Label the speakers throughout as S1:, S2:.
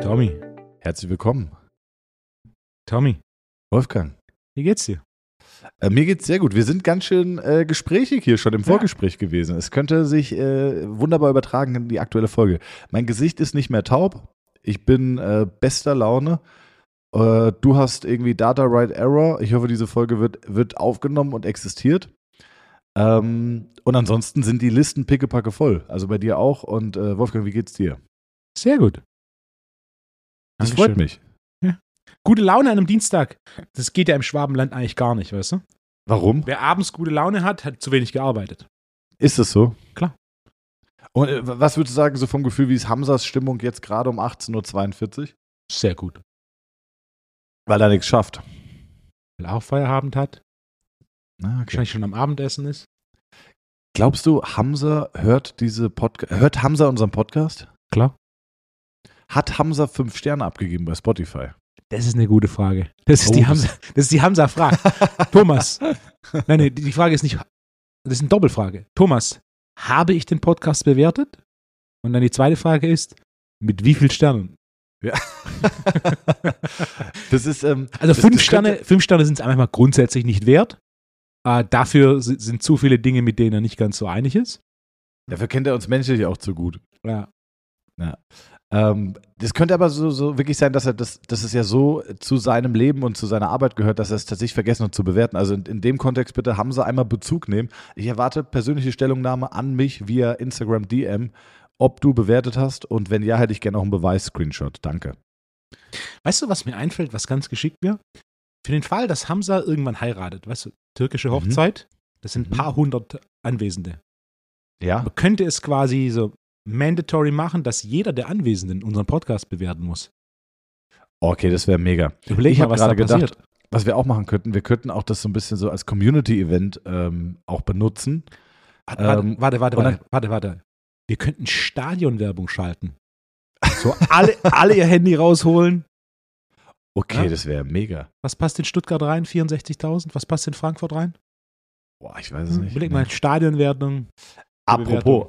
S1: Tommy,
S2: Herzlich willkommen.
S1: Tommy,
S2: Wolfgang.
S1: wie geht's dir?
S2: Äh, mir geht's sehr gut. Wir sind ganz schön äh, gesprächig hier schon im Vorgespräch gewesen. Es könnte sich äh, wunderbar übertragen in die aktuelle Folge. Mein Gesicht ist nicht mehr taub. Ich bin äh, bester Laune. Äh, du hast irgendwie Data Right Error. Ich hoffe, diese Folge wird, wird aufgenommen und existiert. Ähm, und ansonsten sind die Listen pickepacke voll. Also bei dir auch. Und äh, Wolfgang, wie geht's dir?
S1: Sehr gut.
S2: Das
S1: Dankeschön.
S2: freut mich.
S1: Gute Laune an einem Dienstag. Das geht ja im Schwabenland eigentlich gar nicht, weißt du?
S2: Warum?
S1: Wer abends gute Laune hat, hat zu wenig gearbeitet.
S2: Ist es so?
S1: Klar.
S2: Und äh, was würdest du sagen, so vom Gefühl, wie ist Hamsas Stimmung jetzt gerade um 18.42 Uhr?
S1: Sehr gut.
S2: Weil er nichts schafft.
S1: Weil er auch Feierabend hat,
S2: Ah, okay.
S1: wahrscheinlich schon am Abendessen ist.
S2: Glaubst du, Hamza hört diese Podcast? Hört Hamza unseren Podcast?
S1: Klar.
S2: Hat Hamza fünf Sterne abgegeben bei Spotify?
S1: Das ist eine gute Frage. Das ist
S2: Oh,
S1: die Hamza, das ist die Hamza-Frage. Thomas. Nein, nein, die Frage ist nicht, das ist eine Doppelfrage. Thomas, habe ich den Podcast bewertet? Und dann die zweite Frage ist, mit wie vielen Sternen?
S2: Das ist, ähm,
S1: Also
S2: das,
S1: fünf
S2: das
S1: Sterne, fünf Sterne sind es einfach mal grundsätzlich nicht wert. Äh, dafür si- sind zu viele Dinge, mit denen er nicht ganz so einig ist.
S2: Dafür kennt er uns menschlich auch zu gut.
S1: Ja.
S2: Ähm, das könnte aber so, so wirklich sein, dass er das, dass es ja so zu seinem Leben und zu seiner Arbeit gehört, dass er es tatsächlich vergessen hat zu bewerten. Also in, in dem Kontext bitte Hamza einmal Bezug nehmen. Ich erwarte persönliche Stellungnahme an mich via Instagram DM, ob du bewertet hast und wenn ja, hätte ich gerne auch einen Beweis-Screenshot. Danke.
S1: Weißt du, was mir einfällt, was ganz geschickt wäre? Für den Fall, dass Hamza irgendwann heiratet, weißt du, türkische
S2: Mhm.
S1: Hochzeit, das sind ein
S2: Mhm.
S1: paar hundert Anwesende.
S2: Ja?
S1: Man könnte es quasi so mandatory machen, dass jeder der Anwesenden unseren Podcast bewerten muss.
S2: Okay, das wäre mega.
S1: Überleg
S2: ich habe gerade gedacht,
S1: passiert.
S2: was wir auch machen könnten, wir könnten auch das so ein bisschen so als Community-Event ähm, auch benutzen.
S1: Warte, warte,
S2: ähm,
S1: warte, warte, warte, warte, warte. Wir könnten Stadionwerbung schalten. So alle, alle ihr Handy rausholen.
S2: Okay,
S1: Ja.
S2: das wäre mega.
S1: Was passt in Stuttgart rein? 64.000? Was passt in Frankfurt rein?
S2: Boah, ich weiß es nicht.
S1: Überleg mal, Stadionwerbung.
S2: Apropos,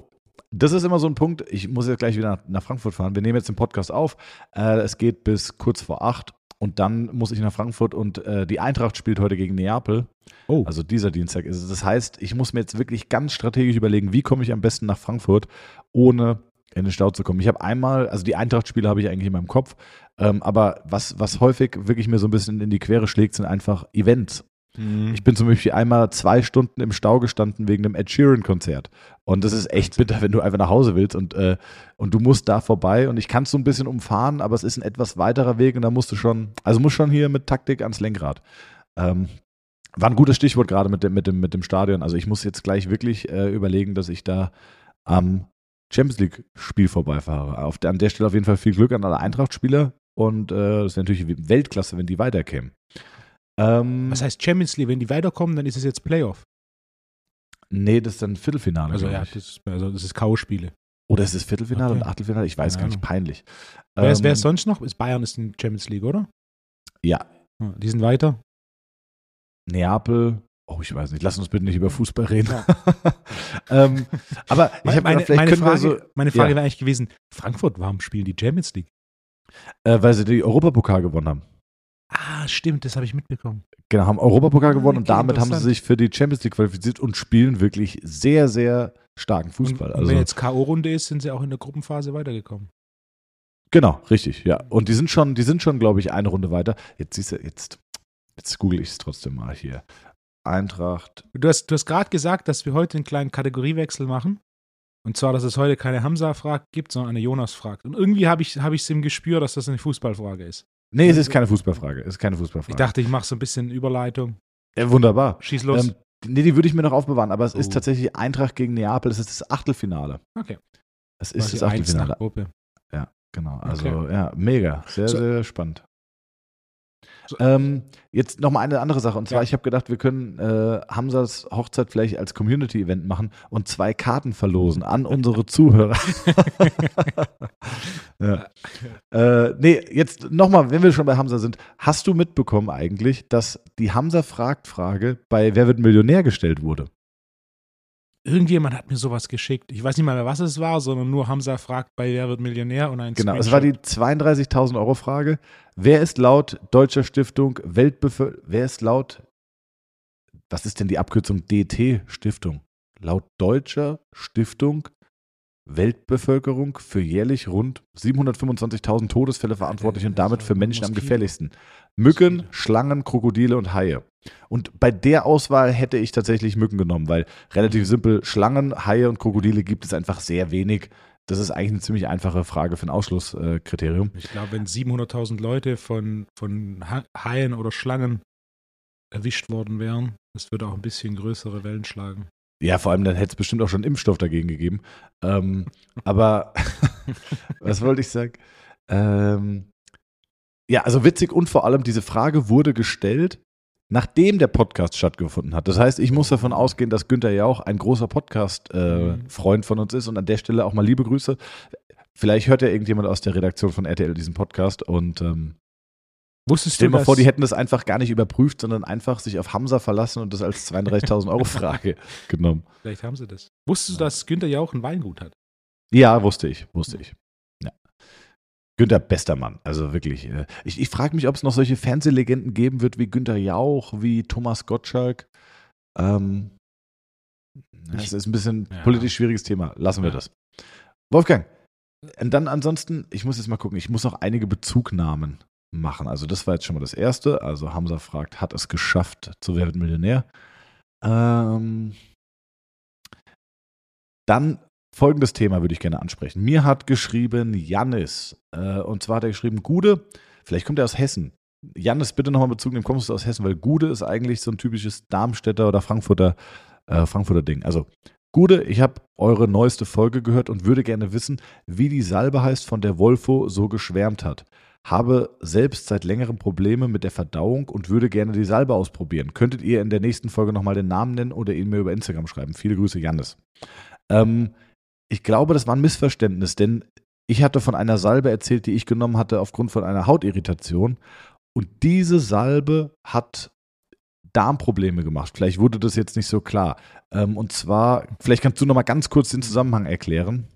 S2: das ist immer so ein Punkt, ich muss jetzt gleich wieder nach, nach Frankfurt fahren. Wir nehmen jetzt den Podcast auf. Äh, es geht bis kurz vor acht und dann muss ich nach Frankfurt und äh, die Eintracht spielt heute gegen Neapel.
S1: Oh,
S2: Also dieser Dienstag ist es. Das heißt, ich muss mir jetzt wirklich ganz strategisch überlegen, wie komme ich am besten nach Frankfurt, ohne in den Stau zu kommen. Ich habe einmal, also die Eintracht-Spiele habe ich eigentlich in meinem Kopf, ähm, aber was, was häufig wirklich mir so ein bisschen in die Quere schlägt, sind einfach Events.
S1: Mhm.
S2: Ich bin zum Beispiel einmal zwei Stunden im Stau gestanden wegen einem Ed Sheeran-Konzert. Und das ist echt bitter, wenn du einfach nach Hause willst und, äh, und du musst da vorbei. Und ich kann es so ein bisschen umfahren, aber es ist ein etwas weiterer Weg und da musst du schon, also musst schon hier mit Taktik ans Lenkrad. Ähm, war ein gutes Stichwort gerade mit dem, mit, dem, mit dem Stadion. Also ich muss jetzt gleich wirklich äh, überlegen, dass ich da am Champions League-Spiel vorbeifahre. Auf der, an der Stelle auf jeden Fall viel Glück an alle Eintracht-Spieler. Und äh, das wäre natürlich Weltklasse, wenn die weiterkämen. Ähm,
S1: was heißt Champions League? Wenn die weiterkommen, dann ist es jetzt Playoff.
S2: Nee, das ist dann Viertelfinale.
S1: Also ja, das ist, also das ist K.O.-Spiele.
S2: Oder ist es Viertelfinale
S1: Okay.
S2: und Achtelfinale? Ich weiß
S1: Keine
S2: gar nicht, peinlich.
S1: Wer ist, wer
S2: Ähm,
S1: ist sonst noch? Ist Bayern ist in Champions League, oder?
S2: Ja,
S1: Ja, Die sind weiter.
S2: Neapel. Oh, ich weiß nicht. Lass uns bitte nicht über Fußball reden. ähm, aber ich habe
S1: meine, meine Frage,
S2: so,
S1: meine Frage
S2: ja.
S1: wäre eigentlich gewesen: Frankfurt, warum spielen die Champions League?
S2: äh, weil sie die Europapokal gewonnen haben.
S1: Ah, stimmt, das habe ich mitbekommen.
S2: Genau, haben Europapokal
S1: Ah,
S2: gewonnen und
S1: okay,
S2: damit haben sie sich für die Champions League qualifiziert und spielen wirklich sehr, sehr starken Fußball.
S1: Und, und
S2: also
S1: wenn jetzt K.O.-Runde ist, sind sie auch in der Gruppenphase weitergekommen.
S2: genau, richtig, ja. Und die sind schon, die sind schon, glaube ich, eine Runde weiter. Jetzt siehst du, jetzt, jetzt google ich es trotzdem mal hier. Eintracht.
S1: Du hast, du hast gerade gesagt, dass wir heute einen kleinen Kategoriewechsel machen. Und zwar, dass es heute keine Hamza-Frage gibt, sondern eine Jonas-Frage. Und irgendwie habe ich es im Gespür, dass das eine Fußballfrage ist.
S2: Nee, es ist keine Fußballfrage. Es ist keine Fußballfrage.
S1: Ich dachte, ich mache so ein bisschen Überleitung.
S2: Ja, wunderbar.
S1: Schieß los.
S2: Ähm, nee, die würde ich mir noch aufbewahren, aber es ist
S1: Oh.
S2: tatsächlich Eintracht gegen Neapel. Es ist das Achtelfinale.
S1: okay.
S2: Es ist das Achtelfinale.
S1: Gruppe.
S2: Genau. Also,
S1: Okay.
S2: ja, mega. Sehr,
S1: So.
S2: sehr spannend. Ähm, jetzt nochmal eine andere Sache. Und zwar,
S1: Ja.
S2: ich habe gedacht, wir können äh, Hamzas Hochzeit vielleicht als Community-Event machen und zwei Karten verlosen an unsere Zuhörer. ja. äh, nee, jetzt nochmal, wenn wir schon bei Hamza sind. Hast du mitbekommen eigentlich, dass die Hamza-Fragt-Frage bei Wer wird Millionär gestellt wurde?
S1: Irgendjemand hat mir sowas geschickt. Ich weiß nicht mal mehr, was es war, sondern nur Hamza fragt bei Wer wird Millionär und ein
S2: Genau, es war die 32.000 Euro Frage. Wer ist laut Deutscher Stiftung Weltbevölkerung, wer ist laut, was ist denn die Abkürzung DT Stiftung? Laut Deutscher Stiftung Weltbevölkerung für jährlich rund 725.000 Todesfälle verantwortlich und damit für Menschen am gefährlichsten. Mücken, Schlangen, Krokodile und Haie. Und bei der Auswahl hätte ich tatsächlich Mücken genommen, weil relativ simpel Schlangen, Haie und Krokodile gibt es einfach sehr wenig. Das ist eigentlich eine ziemlich einfache Frage für ein Ausschlusskriterium.
S1: Ich glaube, wenn 700.000 Leute von, von Haien oder Schlangen erwischt worden wären, das würde auch ein bisschen größere Wellen schlagen.
S2: Ja, vor allem dann hätte es bestimmt auch schon Impfstoff dagegen gegeben. Ähm, aber was wollte ich sagen? Ähm, ja, also witzig und vor allem diese Frage wurde gestellt, nachdem der Podcast stattgefunden hat. Das heißt, ich muss davon ausgehen, dass Günther ja auch ein großer Podcast-Freund äh, mhm. von uns ist und an der Stelle auch mal liebe Grüße. Vielleicht hört ja irgendjemand aus der Redaktion von RTL diesen Podcast und ähm,
S1: Wusstest
S2: Stell dir mal vor, die hätten das einfach gar nicht überprüft, sondern einfach sich auf Hamza verlassen und das als 32.000 Euro Frage genommen.
S1: Vielleicht haben sie das. Wusstest du, dass Günther ja auch ein Weingut hat?
S2: Ja, wusste ich, wusste ich. Günther, bester Mann. Also wirklich. Äh, ich, ich frage mich, ob es noch solche Fernsehlegenden geben wird wie Günther Jauch, wie Thomas Gottschalk. Ähm, das ist ein bisschen ja. politisch schwieriges Thema. Lassen wir ja. das. Wolfgang, und dann ansonsten, ich muss jetzt mal gucken, ich muss noch einige Bezugnahmen machen. Also das war jetzt schon mal das Erste. Also Hamza fragt, hat es geschafft zu werden Millionär? Ähm, dann folgendes Thema würde ich gerne ansprechen. Mir hat geschrieben Jannis. Äh, und zwar hat er geschrieben, Gude, vielleicht kommt er aus Hessen. Jannis, bitte nochmal Bezug nehmen, kommst du aus Hessen? Weil Gude ist eigentlich so ein typisches Darmstädter oder Frankfurter, äh, Frankfurter Ding. Also Gude, ich habe eure neueste Folge gehört und würde gerne wissen, wie die Salbe heißt, von der Wolfo so geschwärmt hat. Habe selbst seit längerem Probleme mit der Verdauung und würde gerne die Salbe ausprobieren. Könntet ihr in der nächsten Folge nochmal den Namen nennen oder ihn mir über Instagram schreiben? Viele Grüße, Jannis. Ähm, ich glaube, das war ein Missverständnis, denn ich hatte von einer Salbe erzählt, die ich genommen hatte aufgrund von einer Hautirritation. Und diese Salbe hat Darmprobleme gemacht. Vielleicht wurde das jetzt nicht so klar. Ähm, und zwar, vielleicht kannst du noch mal ganz kurz den Zusammenhang erklären,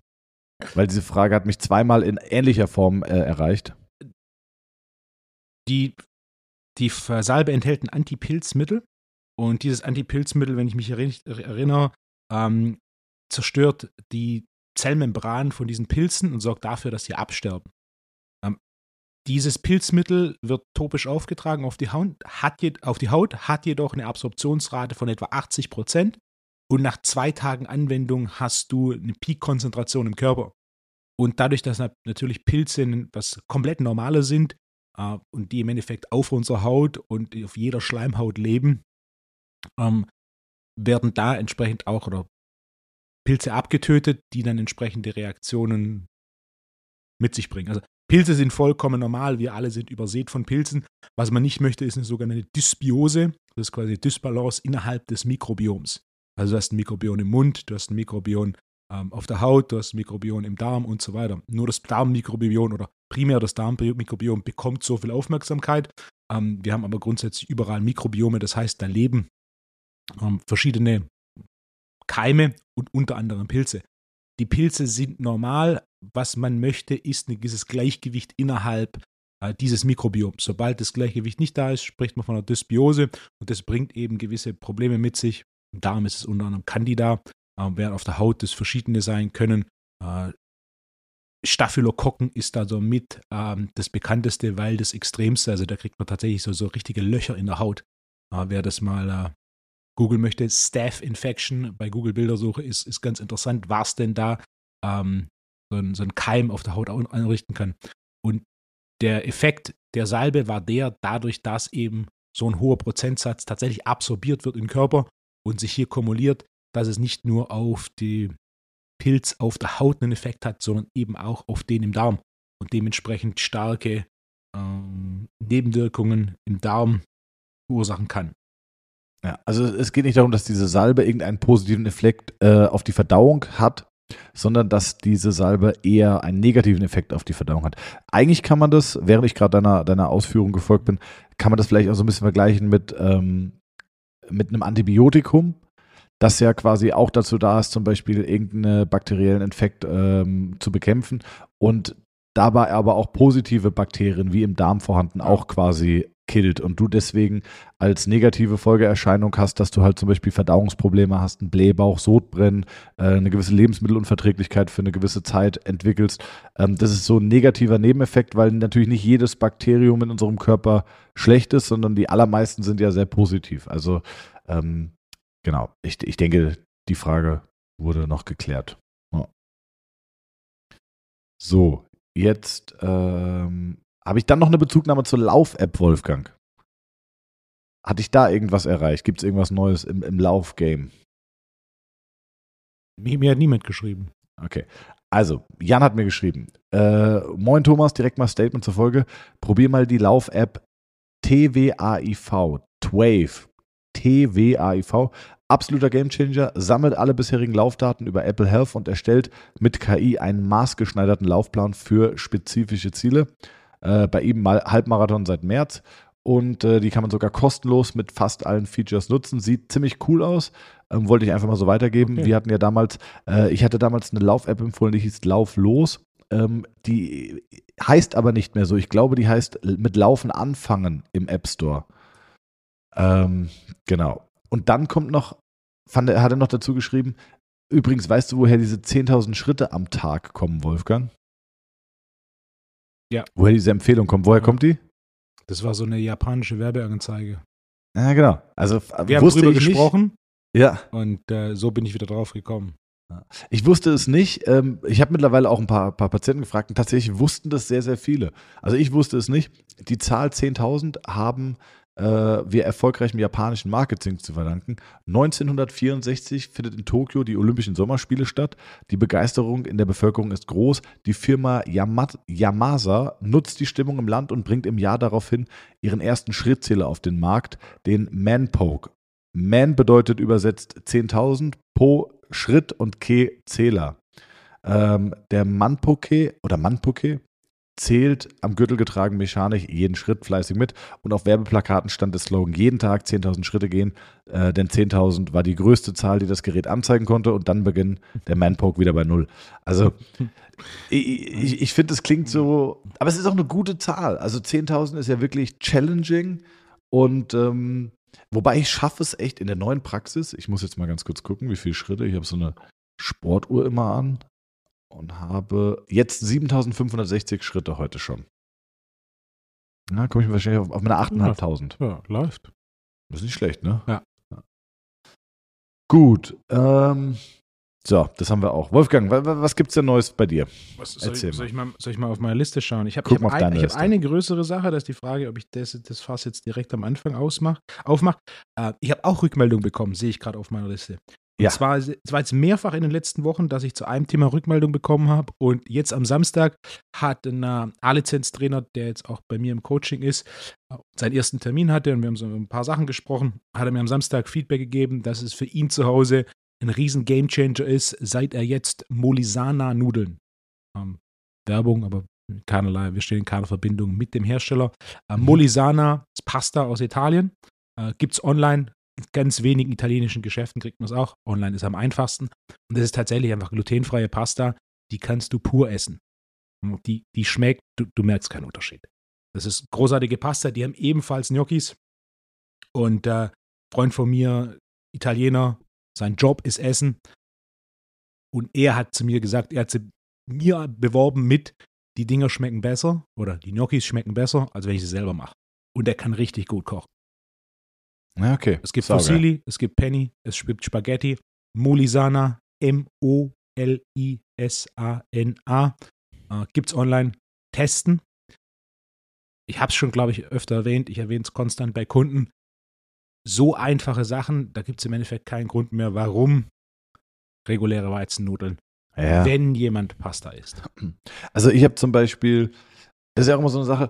S2: weil diese Frage hat mich zweimal in ähnlicher Form äh, erreicht.
S1: Die, die Salbe enthält ein Antipilzmittel und dieses Antipilzmittel, wenn ich mich erinnere, ähm, zerstört die Zellmembran von diesen Pilzen und sorgt dafür, dass sie absterben. Ähm, dieses Pilzmittel wird topisch aufgetragen auf die, Haut, hat je, auf die Haut, hat jedoch eine Absorptionsrate von etwa 80 Prozent und nach zwei Tagen Anwendung hast du eine Peak-Konzentration im Körper. Und dadurch, dass natürlich Pilze was komplett Normales sind äh, und die im Endeffekt auf unserer Haut und auf jeder Schleimhaut leben, ähm, werden da entsprechend auch oder Pilze abgetötet, die dann entsprechende Reaktionen mit sich bringen. Also Pilze sind vollkommen normal, wir alle sind übersät von Pilzen. Was man nicht möchte, ist eine sogenannte Dysbiose, das ist quasi Dysbalance innerhalb des Mikrobioms. Also du hast ein Mikrobiom im Mund, du hast ein Mikrobiom ähm, auf der Haut, du hast ein Mikrobiom im Darm und so weiter. Nur das Darmmikrobiom oder primär das Darmmikrobiom bekommt so viel Aufmerksamkeit. Ähm, wir haben aber grundsätzlich überall Mikrobiome, das heißt, da leben ähm, verschiedene Keime und unter anderem Pilze. Die Pilze sind normal. Was man möchte, ist ein gewisses Gleichgewicht innerhalb äh, dieses Mikrobioms. Sobald das Gleichgewicht nicht da ist, spricht man von einer Dysbiose und das bringt eben gewisse Probleme mit sich. Im Darm ist es unter anderem Candida, äh, während auf der Haut das verschiedene sein können. Äh, Staphylokokken ist da so mit ähm, das bekannteste, weil das extremste, also da kriegt man tatsächlich so, so richtige Löcher in der Haut. Äh, wer das mal äh, Google möchte Staph Infection bei Google Bildersuche ist, ist ganz interessant, was denn da ähm, so, ein, so ein Keim auf der Haut anrichten kann. Und der Effekt der Salbe war der, dadurch, dass eben so ein hoher Prozentsatz tatsächlich absorbiert wird im Körper und sich hier kumuliert, dass es nicht nur auf die Pilz auf der Haut einen Effekt hat, sondern eben auch auf den im Darm und dementsprechend starke ähm, Nebenwirkungen im Darm verursachen kann.
S2: Ja, also es geht nicht darum, dass diese Salbe irgendeinen positiven Effekt äh, auf die Verdauung hat, sondern dass diese Salbe eher einen negativen Effekt auf die Verdauung hat. Eigentlich kann man das, während ich gerade deiner, deiner Ausführung gefolgt bin, kann man das vielleicht auch so ein bisschen vergleichen mit, ähm, mit einem Antibiotikum. das ja quasi auch dazu da ist, zum Beispiel irgendeinen bakteriellen Infekt ähm, zu bekämpfen und dabei aber auch positive Bakterien wie im Darm vorhanden auch quasi killt und du deswegen als negative Folgeerscheinung hast, dass du halt zum Beispiel Verdauungsprobleme hast, einen Blähbauch, Sodbrennen, äh, eine gewisse Lebensmittelunverträglichkeit für eine gewisse Zeit entwickelst. Ähm, das ist so ein negativer Nebeneffekt, weil natürlich nicht jedes Bakterium in unserem Körper schlecht ist, sondern die allermeisten sind ja sehr positiv. Also ähm, genau, ich, ich denke, die Frage wurde noch geklärt. Ja. So, jetzt ähm, habe ich dann noch eine Bezugnahme zur Lauf-App, Wolfgang? Hatte ich da irgendwas erreicht? Gibt es irgendwas Neues im, im Lauf-Game?
S1: Mir hat niemand geschrieben.
S2: Okay. Also, Jan hat mir geschrieben. Äh, Moin Thomas, direkt mal Statement zur Folge. Probier mal die Lauf-App TWAIV. TWAVE. TWAIV. Absoluter Gamechanger, sammelt alle bisherigen Laufdaten über Apple Health und erstellt mit KI einen maßgeschneiderten Laufplan für spezifische Ziele. Äh, bei ihm mal Halbmarathon seit März. Und äh, die kann man sogar kostenlos mit fast allen Features nutzen. Sieht ziemlich cool aus. Ähm, wollte ich einfach mal so weitergeben. Okay. Wir hatten ja damals, äh, ich hatte damals eine Lauf-App empfohlen, die hieß Lauf los. Ähm, die heißt aber nicht mehr so. Ich glaube, die heißt mit Laufen anfangen im App Store. Ähm, genau. Und dann kommt noch, fand er, hat er noch dazu geschrieben, übrigens, weißt du, woher diese 10.000 Schritte am Tag kommen, Wolfgang?
S1: Ja.
S2: Woher diese Empfehlung kommt. Woher ja. kommt die?
S1: Das war so eine japanische Werbeanzeige.
S2: Ja, genau. Also
S1: wir haben drüber gesprochen.
S2: Nicht. Ja.
S1: Und äh, so bin ich wieder drauf gekommen.
S2: Ich wusste es nicht. Ähm, ich habe mittlerweile auch ein paar, paar, Patienten gefragt und tatsächlich wussten das sehr, sehr viele. Also ich wusste es nicht. Die Zahl 10.000 haben äh, wir erfolgreichem japanischen Marketing zu verdanken. 1964 findet in Tokio die Olympischen Sommerspiele statt. Die Begeisterung in der Bevölkerung ist groß. Die Firma Yamat Yamasa nutzt die Stimmung im Land und bringt im Jahr daraufhin ihren ersten Schrittzähler auf den Markt, den Manpoke. Man bedeutet übersetzt 10.000, Po Schritt und Ke Zähler. Ähm, der Manpoke oder Manpoke zählt am Gürtel getragen mechanisch jeden Schritt fleißig mit. Und auf Werbeplakaten stand der Slogan, jeden Tag 10.000 Schritte gehen, äh, denn 10.000 war die größte Zahl, die das Gerät anzeigen konnte und dann beginnt der Manpoke wieder bei Null. Also ich, ich, ich finde, es klingt so, aber es ist auch eine gute Zahl. Also 10.000 ist ja wirklich challenging und ähm, wobei ich schaffe es echt in der neuen Praxis, ich muss jetzt mal ganz kurz gucken, wie viele Schritte, ich habe so eine Sportuhr immer an und habe jetzt 7560 Schritte heute schon. Na, komme ich wahrscheinlich auf, auf meine 8.500.
S1: Ja, läuft.
S2: Das ist nicht schlecht, ne?
S1: Ja.
S2: Gut. Ähm, so, das haben wir auch. Wolfgang, was, was gibt es denn Neues bei dir?
S1: Was, soll, Erzähl ich, soll, ich mal, soll ich mal auf meine Liste schauen? Ich habe hab, ein, hab eine größere Sache, das ist die Frage, ob ich das, das Fass jetzt direkt am Anfang aufmache. Äh, ich habe auch Rückmeldung bekommen, sehe ich gerade auf meiner Liste. Ja. Es war, es war jetzt mehrfach in den letzten Wochen, dass ich zu einem Thema Rückmeldung bekommen habe. Und jetzt am Samstag hat ein A-Lizenz-Trainer, der jetzt auch bei mir im Coaching ist, seinen ersten Termin hatte und wir haben so ein paar Sachen gesprochen, hat er mir am Samstag Feedback gegeben, dass es für ihn zu Hause ein riesen Gamechanger ist, seit er jetzt Molisana-Nudeln, ähm, Werbung, aber keinerlei, wir stehen in keiner Verbindung mit dem Hersteller. Äh, Molisana, ist Pasta aus Italien, äh, gibt es online, ganz wenigen italienischen Geschäften kriegt man es auch. Online ist am einfachsten. Und das ist tatsächlich einfach glutenfreie Pasta, die kannst du pur essen. Die, die schmeckt, du, du merkst keinen Unterschied. Das ist großartige Pasta, die haben ebenfalls Gnocchis. Und äh, Freund von mir, Italiener, sein Job ist Essen. Und er hat zu mir gesagt, er hat sie mir beworben mit, die Dinger schmecken besser oder die Gnocchis schmecken besser, als wenn ich sie selber mache. Und er kann richtig gut kochen.
S2: Ja, okay.
S1: Es gibt. Fusilli, es gibt Penny, es gibt Spaghetti, Molisana, M-O-L-I-S-A-N-A. Äh, es online. Testen. Ich habe es schon, glaube ich, öfter erwähnt. Ich erwähne es konstant bei Kunden. So einfache Sachen, da gibt es im Endeffekt keinen Grund mehr, warum reguläre Weizennudeln, ja. wenn jemand Pasta isst.
S2: Also ich habe zum Beispiel, das ist ja auch immer so eine Sache,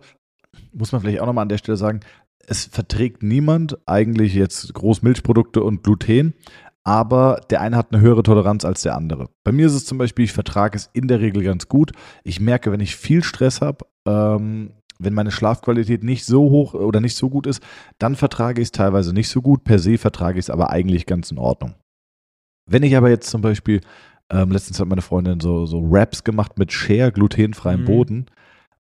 S2: muss man vielleicht auch nochmal an der Stelle sagen, es verträgt niemand eigentlich jetzt Großmilchprodukte und Gluten, aber der eine hat eine höhere Toleranz als der andere. Bei mir ist es zum Beispiel, ich vertrage es in der Regel ganz gut. Ich merke, wenn ich viel Stress habe, ähm, wenn meine Schlafqualität nicht so hoch oder nicht so gut ist, dann vertrage ich es teilweise nicht so gut. Per se vertrage ich es aber eigentlich ganz in Ordnung. Wenn ich aber jetzt zum Beispiel, ähm, letztens hat meine Freundin so, so Raps gemacht mit Share, glutenfreiem
S1: Mhm.
S2: Boden.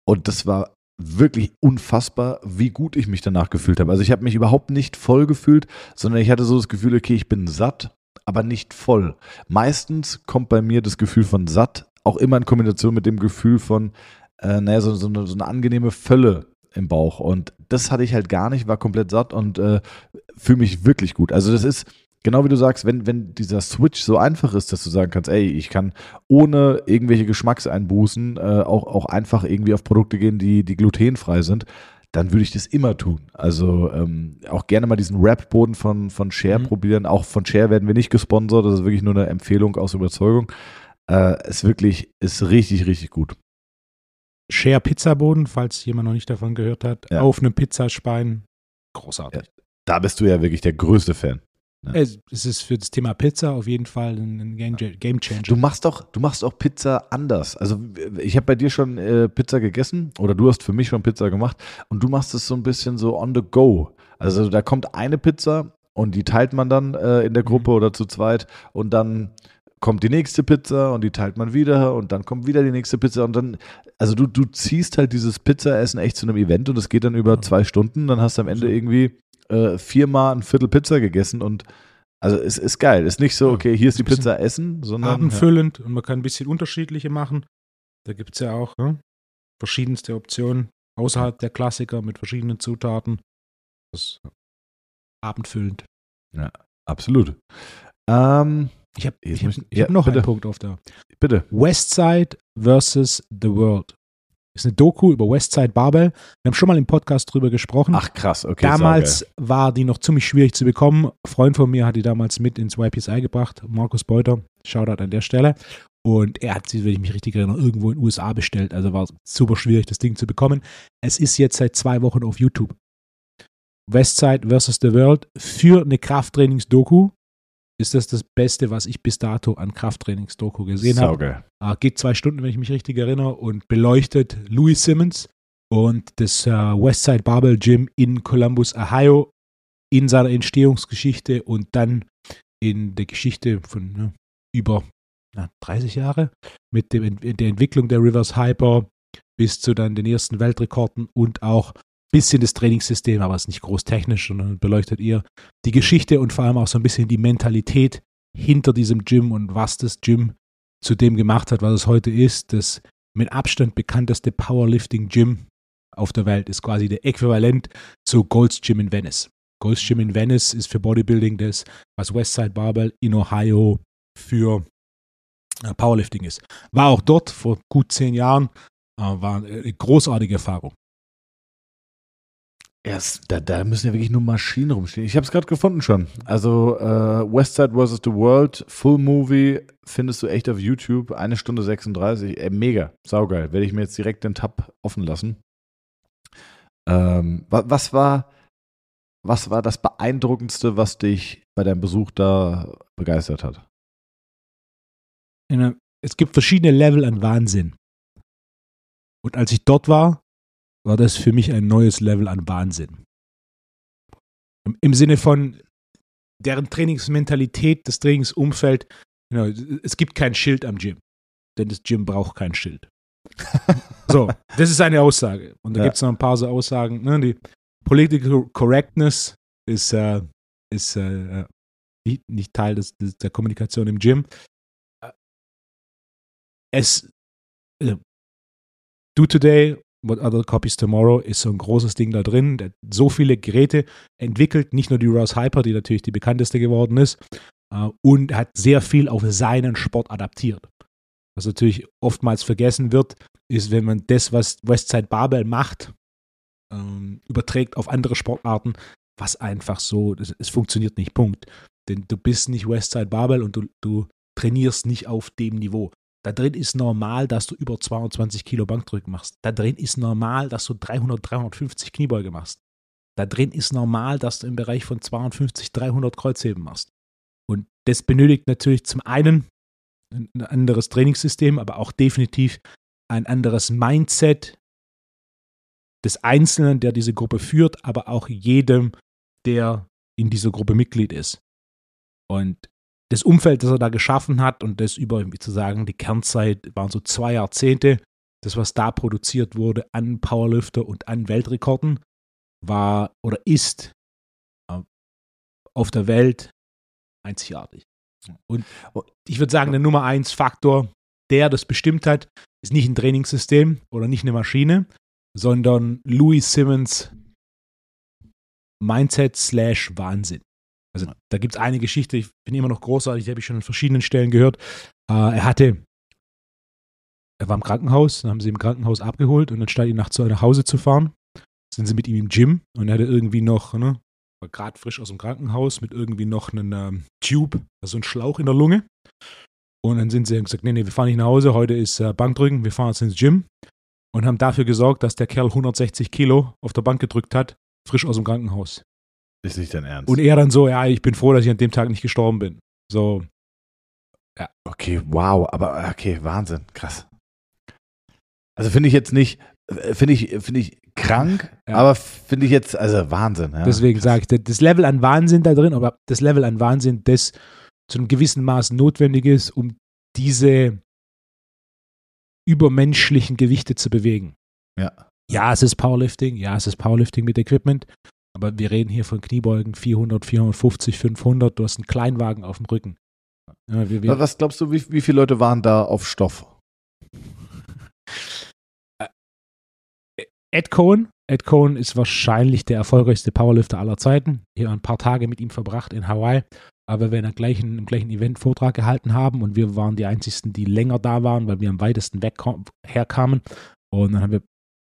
S2: Und das war wirklich unfassbar, wie gut ich mich danach gefühlt habe. Also ich habe mich überhaupt nicht voll gefühlt, sondern ich hatte so das Gefühl, okay, ich bin satt, aber nicht voll. Meistens kommt bei mir das Gefühl von satt auch immer in Kombination mit dem Gefühl von, äh, naja, so, so, eine, so eine angenehme Fülle im Bauch. Und das hatte ich halt gar nicht, war komplett satt und äh, fühle mich wirklich gut. Also das ist, genau wie du sagst, wenn, wenn dieser Switch so einfach ist, dass du sagen kannst, ey, ich kann ohne irgendwelche Geschmackseinbußen äh, auch, auch einfach irgendwie auf Produkte gehen, die, die glutenfrei sind, dann würde ich das immer tun. Also ähm, auch gerne mal diesen Rap-Boden von, von Share
S1: Mhm.
S2: probieren. Auch von Share werden wir nicht gesponsert, das ist wirklich nur eine Empfehlung aus Überzeugung. Äh, ist wirklich, ist richtig, richtig gut.
S1: Share Pizzaboden, falls jemand noch nicht davon gehört hat,
S2: Ja.
S1: auf einem Pizzaspein. Großartig.
S2: Da bist du ja wirklich der größte Fan.
S1: Es es ist für das Thema Pizza auf jeden Fall ein Game, Game Changer.
S2: Du machst doch, du machst auch Pizza anders. Also ich habe bei dir schon äh, Pizza gegessen oder du hast für mich schon Pizza gemacht und du machst es so ein bisschen so on the go. Also da kommt eine Pizza und die teilt man dann äh, in der Gruppe oder zu zweit und dann kommt die nächste Pizza und die teilt man wieder und dann kommt wieder die nächste Pizza und dann, also du, du ziehst halt dieses Pizzaessen echt zu einem Event und es geht dann über zwei Stunden, dann hast du am Ende irgendwie äh, viermal ein Viertel Pizza gegessen und also es ist geil. Ist nicht so,
S1: Ja,
S2: okay, hier ist die Pizza essen, sondern
S1: abendfüllend und man kann ein bisschen unterschiedliche machen. Da gibt es ja auch ne, verschiedenste Optionen außerhalb der Klassiker mit verschiedenen Zutaten. Das ist abendfüllend.
S2: Absolut. Ähm,
S1: Ich habe hab,
S2: ja,
S1: hab noch
S2: bitte.
S1: einen Punkt auf der
S2: bitte.
S1: Westside versus The World. Ist eine Doku über Westside Barbell. Wir haben schon mal im Podcast drüber gesprochen.
S2: Ach krass, okay.
S1: damals war die noch ziemlich schwierig zu bekommen. Ein Freund von mir hat die damals mit ins YPSI gebracht, Markus Beuter. Shoutout an der Stelle. Und er hat sie, wenn ich mich richtig erinnere, irgendwo in den USA bestellt. Also war super schwierig, das Ding zu bekommen. Es ist jetzt seit zwei Wochen auf YouTube. Westside versus The World für eine Krafttrainings-Doku ist das das Beste, was ich bis dato an Krafttrainings-Doku gesehen habe. Äh, geht zwei Stunden, wenn ich mich richtig erinnere, und beleuchtet Louis Simmons und das äh, Westside Barbell Gym in Columbus, Ohio, in seiner Entstehungsgeschichte und dann in der Geschichte von ne, über na, 30 Jahre mit dem, der Entwicklung der Rivers Hyper bis zu dann den ersten Weltrekorden und auch bisschen das Trainingssystem, aber es ist nicht groß technisch, sondern beleuchtet eher die Geschichte und vor allem auch so ein bisschen die Mentalität hinter diesem Gym und was das Gym zu dem gemacht hat, was es heute ist. Das mit Abstand bekannteste Powerlifting-Gym auf der Welt ist quasi der Äquivalent zu Gold's Gym in Venice. Gold's Gym in Venice ist für Bodybuilding das, was Westside Barbell in Ohio für äh, Powerlifting ist. War auch dort vor gut zehn Jahren, äh, war eine großartige Erfahrung.
S2: Erst, da, da müssen ja wirklich nur Maschinen rumstehen. Ich habe es gerade gefunden schon. Also äh, Westside vs. The World, Full Movie, findest du echt auf YouTube. Eine Stunde 36. Ey, mega, saugeil. Werde ich mir jetzt direkt den Tab offen lassen. Ähm, wa was war, was war das Beeindruckendste, was dich bei deinem Besuch da begeistert hat?
S1: Es gibt verschiedene Level an Wahnsinn. Und als ich dort war, war das für mich ein neues Level an Wahnsinn. Im, Sinne von deren Trainingsmentalität, das Trainingsumfeld. Genau, es gibt kein Schild am Gym, denn das Gym braucht kein Schild. so, das ist eine Aussage. Und da
S2: Ja.
S1: gibt es noch ein paar so Aussagen. Ne? Die Political Correctness ist, äh, ist äh, nicht, nicht Teil des, des, der Kommunikation im Gym. Äh, Es äh, Do Today, What Other Copies Tomorrow ist so ein großes Ding da drin. Der so viele Geräte entwickelt, nicht nur die Rouse Hyper, die natürlich die bekannteste geworden ist, äh, und hat sehr viel auf seinen Sport adaptiert. Was natürlich oftmals vergessen wird, ist, wenn man das, was Westside Barbell macht, ähm, überträgt auf andere Sportarten, was einfach so, es funktioniert nicht, Punkt. Denn du bist nicht Westside Barbell und du, du trainierst nicht auf dem Niveau. Da drin ist normal, dass du über 22 Kilo Bankdrücken machst. Da drin ist normal, dass du 300, 350 Kniebeuge machst. Da drin ist normal, dass du im Bereich von 52, 300 Kreuzheben machst. Und das benötigt natürlich zum einen ein anderes Trainingssystem, aber auch definitiv ein anderes Mindset des Einzelnen, der diese Gruppe führt, aber auch jedem, der in dieser Gruppe Mitglied ist. Und das Umfeld, das er da geschaffen hat und das über, wie zu sagen, die Kernzeit waren so zwei Jahrzehnte, das, was da produziert wurde an Powerlifter und an Weltrekorden, war oder ist äh, auf der Welt einzigartig. Und ich würde sagen, der Nummer eins Faktor, der das bestimmt hat, ist nicht ein Trainingssystem oder nicht eine Maschine, sondern Louis Simmons Mindset slash Wahnsinn. Also da gibt es eine Geschichte, ich bin immer noch großartig, die habe ich schon an verschiedenen Stellen gehört. Äh, er hatte, er war im Krankenhaus, dann haben sie im Krankenhaus abgeholt und dann stand ihn nach Hause zu fahren. Sind sie mit ihm im Gym und er hatte irgendwie noch, ne, war gerade frisch aus dem Krankenhaus mit irgendwie noch einem ähm, Tube, also ein Schlauch in der Lunge. Und dann sind sie und gesagt, nee, nee, wir fahren nicht nach Hause, heute ist äh, Bankdrücken, wir fahren jetzt ins Gym und haben dafür gesorgt, dass der Kerl 160 Kilo auf der Bank gedrückt hat, frisch aus dem Krankenhaus.
S2: Ist nicht dein Ernst.
S1: Und er dann so, ja, ich bin froh, dass ich an dem Tag nicht gestorben bin. So.
S2: Ja. Okay, wow, aber okay, Wahnsinn, krass. Also finde ich jetzt nicht, äh, finde ich, finde ich krank, ja. aber finde ich jetzt, also Wahnsinn. Ja.
S1: Deswegen sage ich, das Level an Wahnsinn da drin, aber das Level an Wahnsinn, das zu einem gewissen Maß notwendig ist, um diese übermenschlichen Gewichte zu bewegen.
S2: Ja.
S1: Ja, es ist Powerlifting, ja, es ist Powerlifting mit Equipment, aber wir reden hier von Kniebeugen 400, 450, 500, du hast einen Kleinwagen auf dem Rücken.
S2: Ja, wir, wir Was glaubst du, wie, wie viele Leute waren da auf Stoff?
S1: Ed Cohen. Ed Cohen ist wahrscheinlich der erfolgreichste Powerlifter aller Zeiten. Hier ein paar Tage mit ihm verbracht in Hawaii aber wir in der gleichen, im gleichen Event Vortrag gehalten haben und wir waren die einzigen, die länger da waren, weil wir am weitesten weg herkamen. Und dann haben wir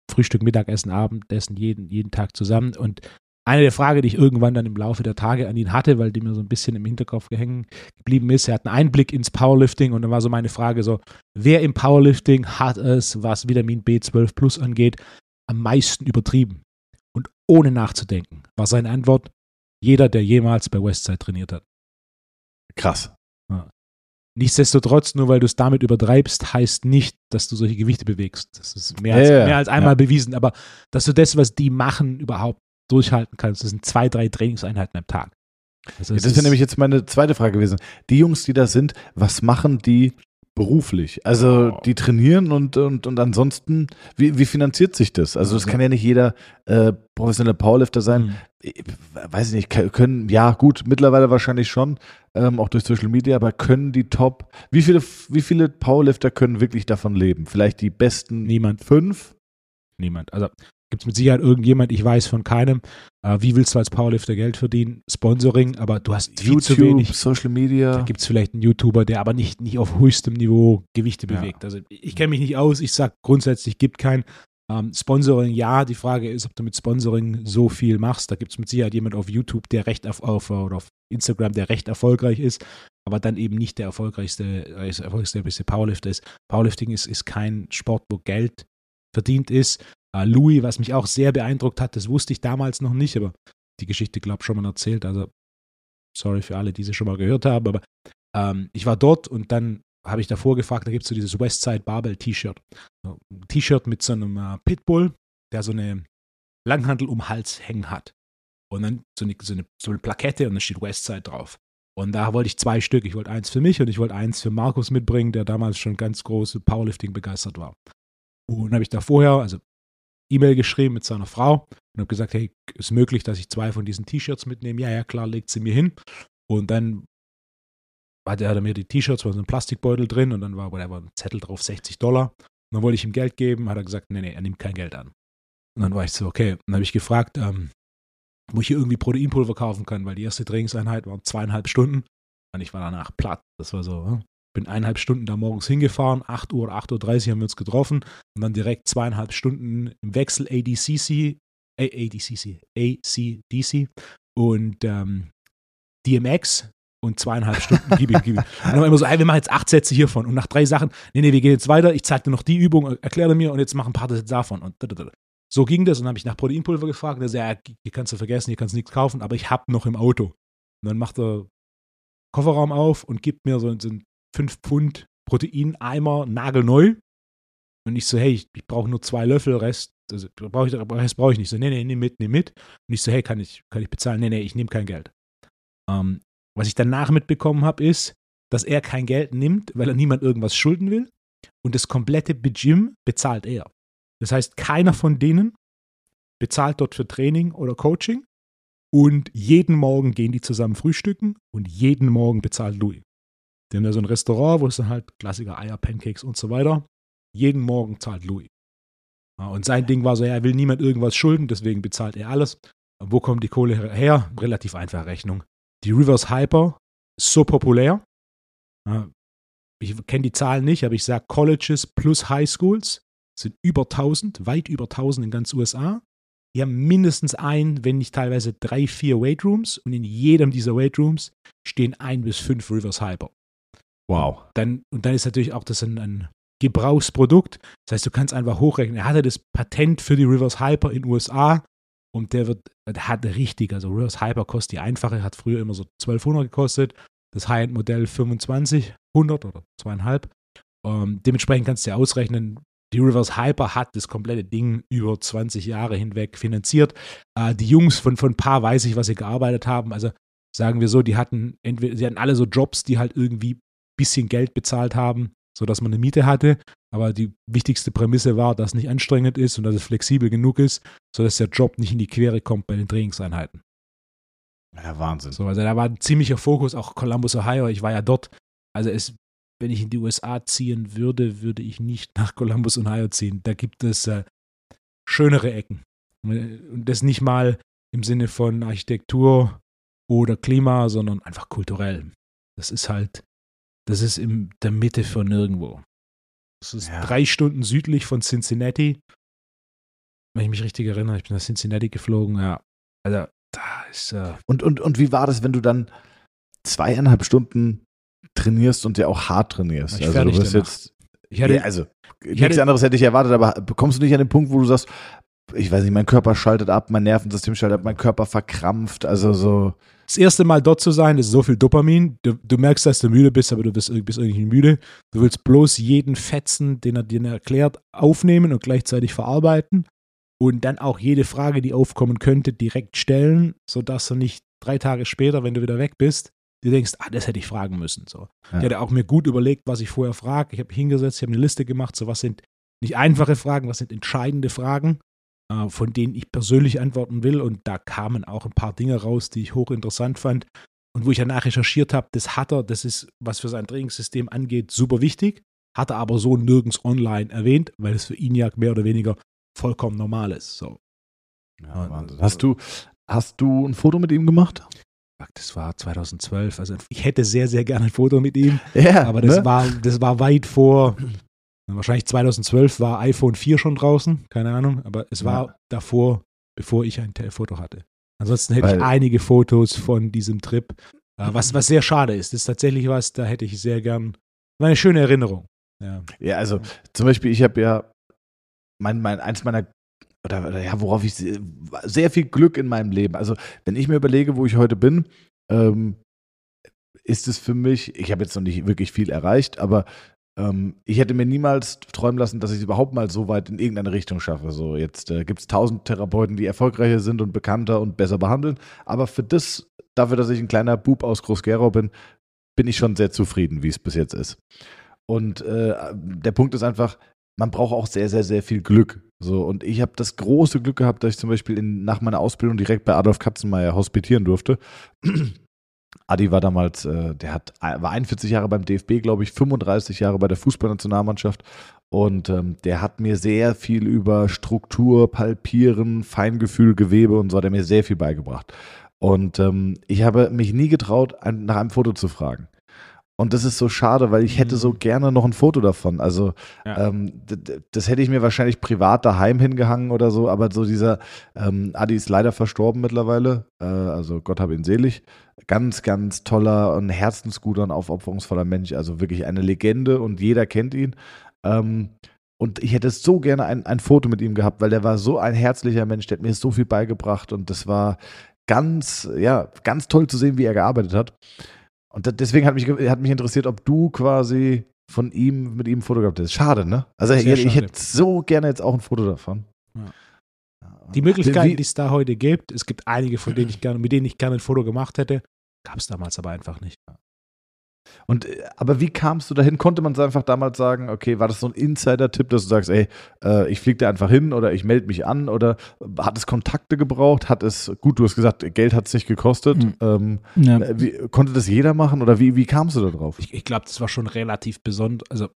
S1: Frühstück, Mittagessen, Abendessen jeden, jeden Tag zusammen. Und eine der Fragen, die ich irgendwann dann im Laufe der Tage an ihn hatte, weil die mir so ein bisschen im Hinterkopf gehängt geblieben ist, er hat einen Einblick ins Powerlifting und dann war so meine Frage so, wer im Powerlifting hat es, was Vitamin B12 Plus angeht, am meisten übertrieben? Und ohne nachzudenken war seine Antwort, jeder, der jemals bei Westside trainiert hat.
S2: Krass.
S1: Ja. Nichtsdestotrotz, nur weil du es damit übertreibst, heißt nicht, dass du solche Gewichte bewegst. Das ist mehr als, ja, mehr als einmal ja. bewiesen. Aber dass du das, was die machen, überhaupt durchhalten kannst, das sind zwei, drei Trainingseinheiten am Tag.
S2: Also das ist ja nämlich jetzt meine zweite Frage gewesen. Die Jungs, die da sind, was machen die beruflich? Also oh. die trainieren und, und, und ansonsten, wie, wie finanziert sich das? Also das kann ja nicht jeder äh, professioneller Powerlifter sein. Mhm. Ich, weiß ich nicht, können, ja gut, mittlerweile wahrscheinlich schon, ähm, auch durch Social Media, aber können die Top, wie viele, wie viele Powerlifter können wirklich davon leben? Vielleicht die besten
S1: Niemand.
S2: fünf?
S1: Niemand. Also Gibt es mit Sicherheit irgendjemand, ich weiß von keinem. Äh, wie willst du als Powerlifter Geld verdienen? Sponsoring, aber du hast viel
S2: YouTube,
S1: zu wenig.
S2: Social Media.
S1: Da gibt es vielleicht einen YouTuber, der aber nicht, nicht auf höchstem Niveau Gewichte ja. bewegt. Also ich kenne mich nicht aus. Ich sage grundsätzlich, gibt kein ähm, Sponsoring. Ja, die Frage ist, ob du mit Sponsoring so viel machst. Da gibt es mit Sicherheit jemand auf YouTube, der recht auf, auf oder auf Instagram, der recht erfolgreich ist, aber dann eben nicht der erfolgreichste, äh, erfolgreichste Powerlifter ist. Powerlifting ist, ist kein Sport, wo Geld verdient ist. Uh, Louis, was mich auch sehr beeindruckt hat, das wusste ich damals noch nicht, aber die Geschichte, glaube ich, schon mal erzählt. Also, sorry für alle, die sie schon mal gehört haben, aber ähm, ich war dort und dann habe ich davor gefragt, da gibt es so dieses Westside Barbell T-Shirt. T-Shirt mit so einem äh, Pitbull, der so eine Langhandel um Hals hängen hat. Und dann so eine, so eine, so eine Plakette und da steht Westside drauf. Und da wollte ich zwei Stück. Ich wollte eins für mich und ich wollte eins für Markus mitbringen, der damals schon ganz große Powerlifting begeistert war. Und habe ich da vorher, also E-Mail geschrieben mit seiner Frau und habe gesagt, hey, ist möglich, dass ich zwei von diesen T-Shirts mitnehme? Ja, ja, klar, legt sie mir hin. Und dann hat er mir die T-Shirts, war so ein Plastikbeutel drin und dann war whatever, ein Zettel drauf, 60 Dollar. Und dann wollte ich ihm Geld geben, hat er gesagt, nee, nee, er nimmt kein Geld an. Und dann war ich so, okay. Und dann habe ich gefragt, ähm, wo ich hier irgendwie Proteinpulver kaufen kann, weil die erste Trainingseinheit waren zweieinhalb Stunden und ich war danach platt. Das war so, hm? Bin eineinhalb Stunden da morgens hingefahren, 8 Uhr, 8.30 Uhr haben wir uns getroffen und dann direkt zweieinhalb Stunden im Wechsel ADCC, ADCC, ACDC und ähm, DMX und zweieinhalb Stunden gib ihm, gib ihm. Und dann immer so, ey, wir machen jetzt acht Sätze hiervon und nach drei Sachen, nee, nee, wir gehen jetzt weiter, ich zeig dir noch die Übung, erkläre mir und jetzt mach ein paar Sätze davon und so ging das und dann habe ich nach Proteinpulver gefragt und er sagt, ja, hier kannst du vergessen, hier kannst du nichts kaufen, aber ich habe noch im Auto. Und dann macht er Kofferraum auf und gibt mir so, so ein 5 Pfund Proteineimer nagelneu. Und ich so, hey, ich, ich brauche nur zwei Löffel, Rest, also, brauch ich, Rest brauche ich nicht. So, nee, nee, nimm mit, nimm mit. Und ich so, hey, kann ich, kann ich bezahlen? Nee, nee, ich nehme kein Geld. Ähm, Was ich danach mitbekommen habe, ist, dass er kein Geld nimmt, weil er niemand irgendwas schulden will. Und das komplette Gym bezahlt er. Das heißt, keiner von denen bezahlt dort für Training oder Coaching. Und jeden Morgen gehen die zusammen frühstücken und jeden Morgen bezahlt Louis. Die haben da so ein Restaurant, wo es dann halt Klassiker, Eier, Pancakes und so weiter. Jeden Morgen zahlt Louis. und sein Ding war so, er will niemand irgendwas schulden, deswegen bezahlt er alles. Wo kommt die Kohle her? Relativ einfache Rechnung. Die Rivers Hyper ist so populär. Ich kenne die Zahlen nicht, aber ich sage Colleges plus High Schools sind über 1000, weit über 1000 in ganz USA. Die haben mindestens ein, wenn nicht teilweise drei, vier Weightrooms und in jedem dieser Weightrooms stehen ein bis fünf Rivers Hyper.
S2: Wow.
S1: Dann, und dann ist natürlich auch das ein, ein Gebrauchsprodukt. Das heißt, du kannst einfach hochrechnen. Er hatte das Patent für die Rivers Hyper in USA und der wird, der hat richtig, also Rivers Hyper kostet die einfache, hat früher immer so 1200 gekostet. Das High-End-Modell 2500 oder zweieinhalb. Ähm, dementsprechend kannst du ja ausrechnen, die Rivers Hyper hat das komplette Ding über 20 Jahre hinweg finanziert. Äh, die Jungs von, von Paar weiß ich, was sie gearbeitet haben. Also sagen wir so, die hatten entweder, sie hatten alle so Jobs, die halt irgendwie bisschen Geld bezahlt haben, sodass man eine Miete hatte. Aber die wichtigste Prämisse war, dass es nicht anstrengend ist und dass es flexibel genug ist, sodass der Job nicht in die Quere kommt bei den Trainingseinheiten.
S2: Ja, Wahnsinn.
S1: So, also da war ein ziemlicher Fokus, auch Columbus, Ohio. Ich war ja dort. Also es wenn ich in die USA ziehen würde, würde ich nicht nach Columbus, Ohio ziehen. Da gibt es äh, schönere Ecken. Und das nicht mal im Sinne von Architektur oder Klima, sondern einfach kulturell. Das ist halt, das ist in der Mitte von nirgendwo. Das ist ja. drei Stunden südlich von Cincinnati. Wenn ich mich richtig erinnere, ich bin nach Cincinnati geflogen, ja. Also, da ist. Äh
S2: und, und, und wie war das, wenn du dann zweieinhalb Stunden trainierst und ja auch hart trainierst.
S1: Ich also du wirst jetzt.
S2: Ich hatte, ja, also nichts hatte, anderes hätte ich erwartet, aber kommst du nicht an den Punkt, wo du sagst, ich weiß nicht, mein Körper schaltet ab, mein Nervensystem schaltet ab, mein Körper verkrampft, also so.
S1: Das erste Mal dort zu sein, ist so viel Dopamin. Du, du merkst, dass du müde bist, aber du bist, bist irgendwie müde. Du willst bloß jeden Fetzen, den er dir erklärt, aufnehmen und gleichzeitig verarbeiten. Und dann auch jede Frage, die aufkommen könnte, direkt stellen, sodass du nicht drei Tage später, wenn du wieder weg bist, du denkst, ah, das hätte ich fragen müssen. So. Ja. Ich hatte auch mir gut überlegt, was ich vorher frage. Ich habe mich hingesetzt, ich habe eine Liste gemacht, so was sind nicht einfache Fragen, was sind entscheidende Fragen, von denen ich persönlich antworten will. Und da kamen auch ein paar Dinge raus, die ich hochinteressant fand. Und wo ich danach recherchiert habe, das hat er, das ist, was für sein Trainingssystem angeht, super wichtig, hat er aber so nirgends online erwähnt, weil es für ihn ja mehr oder weniger vollkommen normal ist. So.
S2: Ja, hast du, hast du ein Foto mit ihm gemacht?
S1: das war 2012. Also ich hätte sehr, sehr gerne ein Foto mit ihm. Ja, aber das, ne? war, das war weit vor, wahrscheinlich 2012 war iPhone 4 schon draußen, keine Ahnung, aber es war ja. davor, bevor ich ein Foto hatte. Ansonsten hätte Weil, ich einige Fotos von diesem Trip, äh, was, was sehr schade ist. Das ist tatsächlich was, da hätte ich sehr gern, war eine schöne Erinnerung.
S2: Ja, ja also zum Beispiel, ich habe ja mein, mein, eins meiner oder, oder, ja, worauf ich sehr viel Glück in meinem Leben. Also, wenn ich mir überlege, wo ich heute bin, ähm, ist es für mich, ich habe jetzt noch nicht wirklich viel erreicht, aber ich hätte mir niemals träumen lassen, dass ich es überhaupt mal so weit in irgendeine Richtung schaffe. So, jetzt äh, gibt es tausend Therapeuten, die erfolgreicher sind und bekannter und besser behandeln, aber für das, dafür, dass ich ein kleiner Bub aus Groß-Gerau bin, bin ich schon sehr zufrieden, wie es bis jetzt ist. Und äh, der Punkt ist einfach, man braucht auch sehr, sehr, sehr viel Glück. So, und ich habe das große Glück gehabt, dass ich zum Beispiel in, nach meiner Ausbildung direkt bei Adolf Katzenmeier hospitieren durfte. Adi war damals, äh, der hat, war 41 Jahre beim DFB, glaube ich, 35 Jahre bei der Fußballnationalmannschaft. Und ähm, der hat mir sehr viel über Struktur, Palpieren, Feingefühl, Gewebe und so hat er mir sehr viel beigebracht. Und ähm, ich habe mich nie getraut, ein, nach einem Foto zu fragen. Und das ist so schade, weil ich hätte so mhm. gerne noch ein Foto davon. Also ja. ähm, das hätte ich mir wahrscheinlich privat daheim hingehangen oder so, aber so dieser ähm, Adi ist leider verstorben mittlerweile, äh, also Gott hab ihn selig. Ganz, ganz toller und herzensguter und aufopferungsvoller Mensch, also wirklich eine Legende und jeder kennt ihn. Ähm, und ich hätte so gerne ein, ein Foto mit ihm gehabt, weil der war so ein herzlicher Mensch, der hat mir so viel beigebracht und das war ganz, ja, ganz toll zu sehen, wie er gearbeitet hat. Und deswegen hat mich, hat mich interessiert, ob du quasi von ihm, mit ihm ein Foto gehabt hast. Schade, ne? Also ich, ich, hätte so gerne jetzt auch ein Foto davon. Ja.
S1: Die Möglichkeiten, die es da heute gibt, es gibt einige, von denen ich gerne, mit denen ich gerne ein Foto gemacht hätte. Gab es damals aber einfach nicht.
S2: Und äh, aber wie kamst du dahin? Konnte man einfach damals sagen, okay, war das so ein Insider-Tipp, dass du sagst, ey, äh, ich fliege da einfach hin oder ich melde mich an oder hat es Kontakte gebraucht? Hat es, gut, du hast gesagt, Geld hat es nicht gekostet. Mhm. Ähm, ja. Äh, wie, konnte das jeder machen oder wie, wie kamst du da drauf?
S1: Ich, ich glaube, das war schon relativ besonders. Also,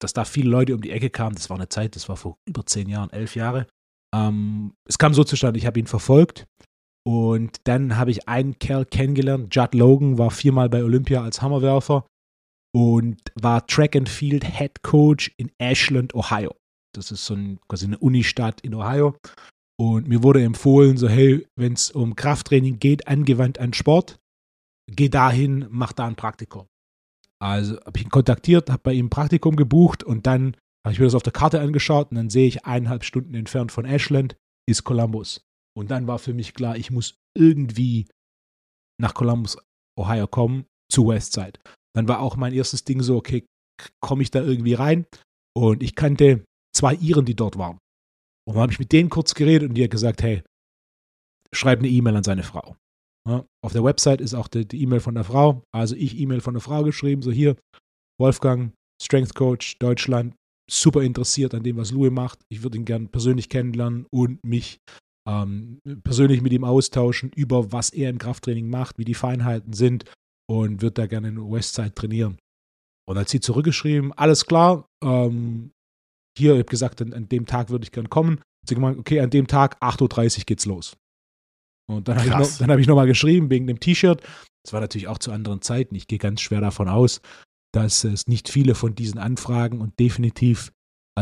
S1: dass da viele Leute um die Ecke kamen, das war eine Zeit, das war vor über zehn Jahren, elf Jahre. Ähm, es kam so zustande, ich habe ihn verfolgt und dann habe ich einen Kerl kennengelernt. Judd Logan war viermal bei Olympia als Hammerwerfer und war Track and Field Head Coach in Ashland, Ohio. Das ist so ein, quasi eine Unistadt in Ohio. Und mir wurde empfohlen, so hey, wenn es um Krafttraining geht, angewandt an Sport, geh dahin, mach da ein Praktikum. Also habe ich ihn kontaktiert, habe bei ihm ein Praktikum gebucht und dann habe ich mir das auf der Karte angeschaut und dann sehe ich eineinhalb Stunden entfernt von Ashland ist Columbus. Und dann war für mich klar, ich muss irgendwie nach Columbus, Ohio kommen, zu Westside. Dann war auch mein erstes Ding so, okay, komme ich da irgendwie rein? Und ich kannte zwei Iren, die dort waren. Und dann habe ich mit denen kurz geredet und die hat gesagt, hey, schreib eine E-Mail an seine Frau. Ja, auf der Website ist auch die E-Mail von der Frau. Also ich E-Mail von der Frau geschrieben, so hier, Wolfgang, Strength Coach, Deutschland, super interessiert an dem, was Louis macht. Ich würde ihn gern persönlich kennenlernen und mich ähm, persönlich mit ihm austauschen über was er im Krafttraining macht, wie die Feinheiten sind und würde da gerne in Westside trainieren. Und dann hat sie zurückgeschrieben, alles klar, ähm, hier, ich habe gesagt, an, an, dem Tag würde ich gern kommen. Sie gemeint, okay, an dem Tag 8.30 Uhr geht's los. Und dann habe ich, noch, hab ich nochmal geschrieben wegen dem T-Shirt. Das war natürlich auch zu anderen Zeiten. Ich gehe ganz schwer davon aus, dass es nicht viele von diesen Anfragen und definitiv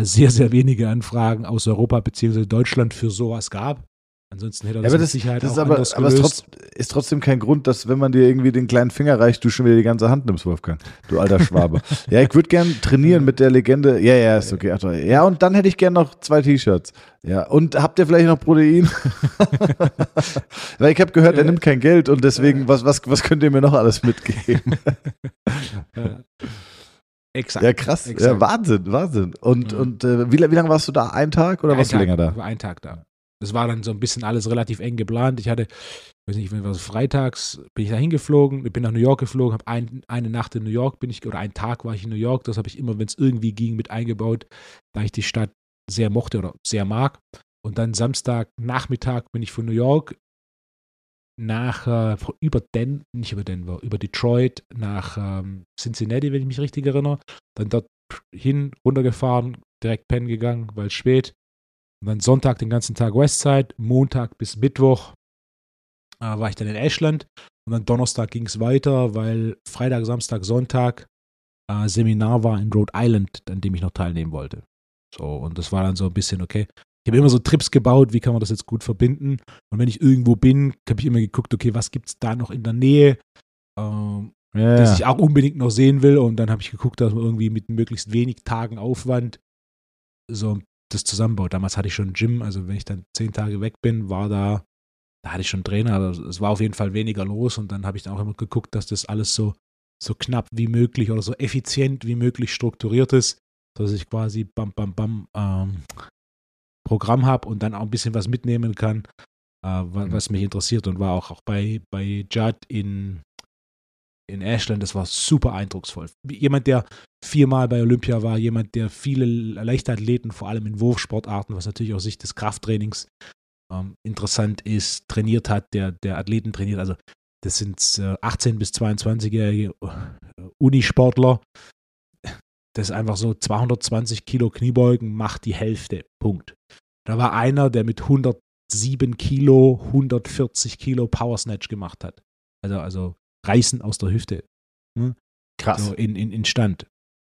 S1: sehr, sehr wenige Anfragen aus Europa bzw. Deutschland für sowas gab. Ansonsten hätte er das, ja, das Sicherheit
S2: das
S1: auch
S2: aber,
S1: anders
S2: aber es ist trotzdem kein Grund, dass wenn man dir irgendwie den kleinen Finger reicht, du schon wieder die ganze Hand nimmst, Wolfgang. Du alter Schwabe. ja, ich würde gern trainieren mit der Legende. Ja, ja, ist okay. Ja, und dann hätte ich gern noch zwei T-Shirts. Ja, und habt ihr vielleicht noch Protein? Weil ich habe gehört, er nimmt kein Geld und deswegen, was, was, was könnt ihr mir noch alles mitgeben?
S1: Exakt.
S2: Ja, krass. Exakt. Ja, Wahnsinn, Wahnsinn. Und, mhm. und äh, wie, wie lange warst du da? Ein Tag oder ein warst Tag, du länger da?
S1: War ein Tag da. Das war dann so ein bisschen alles relativ eng geplant. Ich hatte, weiß nicht, wenn was freitags bin ich da hingeflogen, bin nach New York geflogen, habe ein, eine Nacht in New York bin ich, oder einen Tag war ich in New York, das habe ich immer, wenn es irgendwie ging, mit eingebaut, da ich die Stadt sehr mochte oder sehr mag. Und dann Samstag Nachmittag bin ich von New York nach äh, über Den, nicht über Denver, über Detroit nach ähm, Cincinnati, wenn ich mich richtig erinnere. Dann dort hin, runtergefahren, direkt pennen gegangen, weil es spät. Und dann Sonntag den ganzen Tag Westside, Montag bis Mittwoch äh, war ich dann in Ashland. Und dann Donnerstag ging es weiter, weil Freitag, Samstag, Sonntag äh, Seminar war in Rhode Island, an dem ich noch teilnehmen wollte. So, und das war dann so ein bisschen, okay, ich habe immer so Trips gebaut, wie kann man das jetzt gut verbinden. Und wenn ich irgendwo bin, habe ich immer geguckt, okay, was gibt es da noch in der Nähe, ähm, ja, das ich auch unbedingt noch sehen will. Und dann habe ich geguckt, dass man irgendwie mit möglichst wenig Tagen Aufwand so das zusammenbaut. Damals hatte ich schon ein Gym, also wenn ich dann zehn Tage weg bin, war da, da hatte ich schon einen Trainer, also es war auf jeden Fall weniger los und dann habe ich dann auch immer geguckt, dass das alles so, so knapp wie möglich oder so effizient wie möglich strukturiert ist, dass ich quasi bam, bam, bam ähm, Programm habe und dann auch ein bisschen was mitnehmen kann, äh, was, was, mich interessiert und war auch, auch bei, bei Judd in, in Ashland, das war super eindrucksvoll. Jemand, der viermal bei Olympia war, jemand, der viele Leichtathleten, vor allem in Wurfsportarten, was natürlich aus Sicht des Krafttrainings ähm, interessant ist, trainiert hat, der, der Athleten trainiert. Also das sind äh, 18- bis 22-jährige äh, Unisportler. Das ist einfach so 220 Kilo Kniebeugen macht die Hälfte. Punkt. Da war einer, der mit 107 Kilo 140 Kilo Power Snatch gemacht hat. Also, also Reißen aus der Hüfte.
S2: Hm? Krass.
S1: So in, in, in Stand.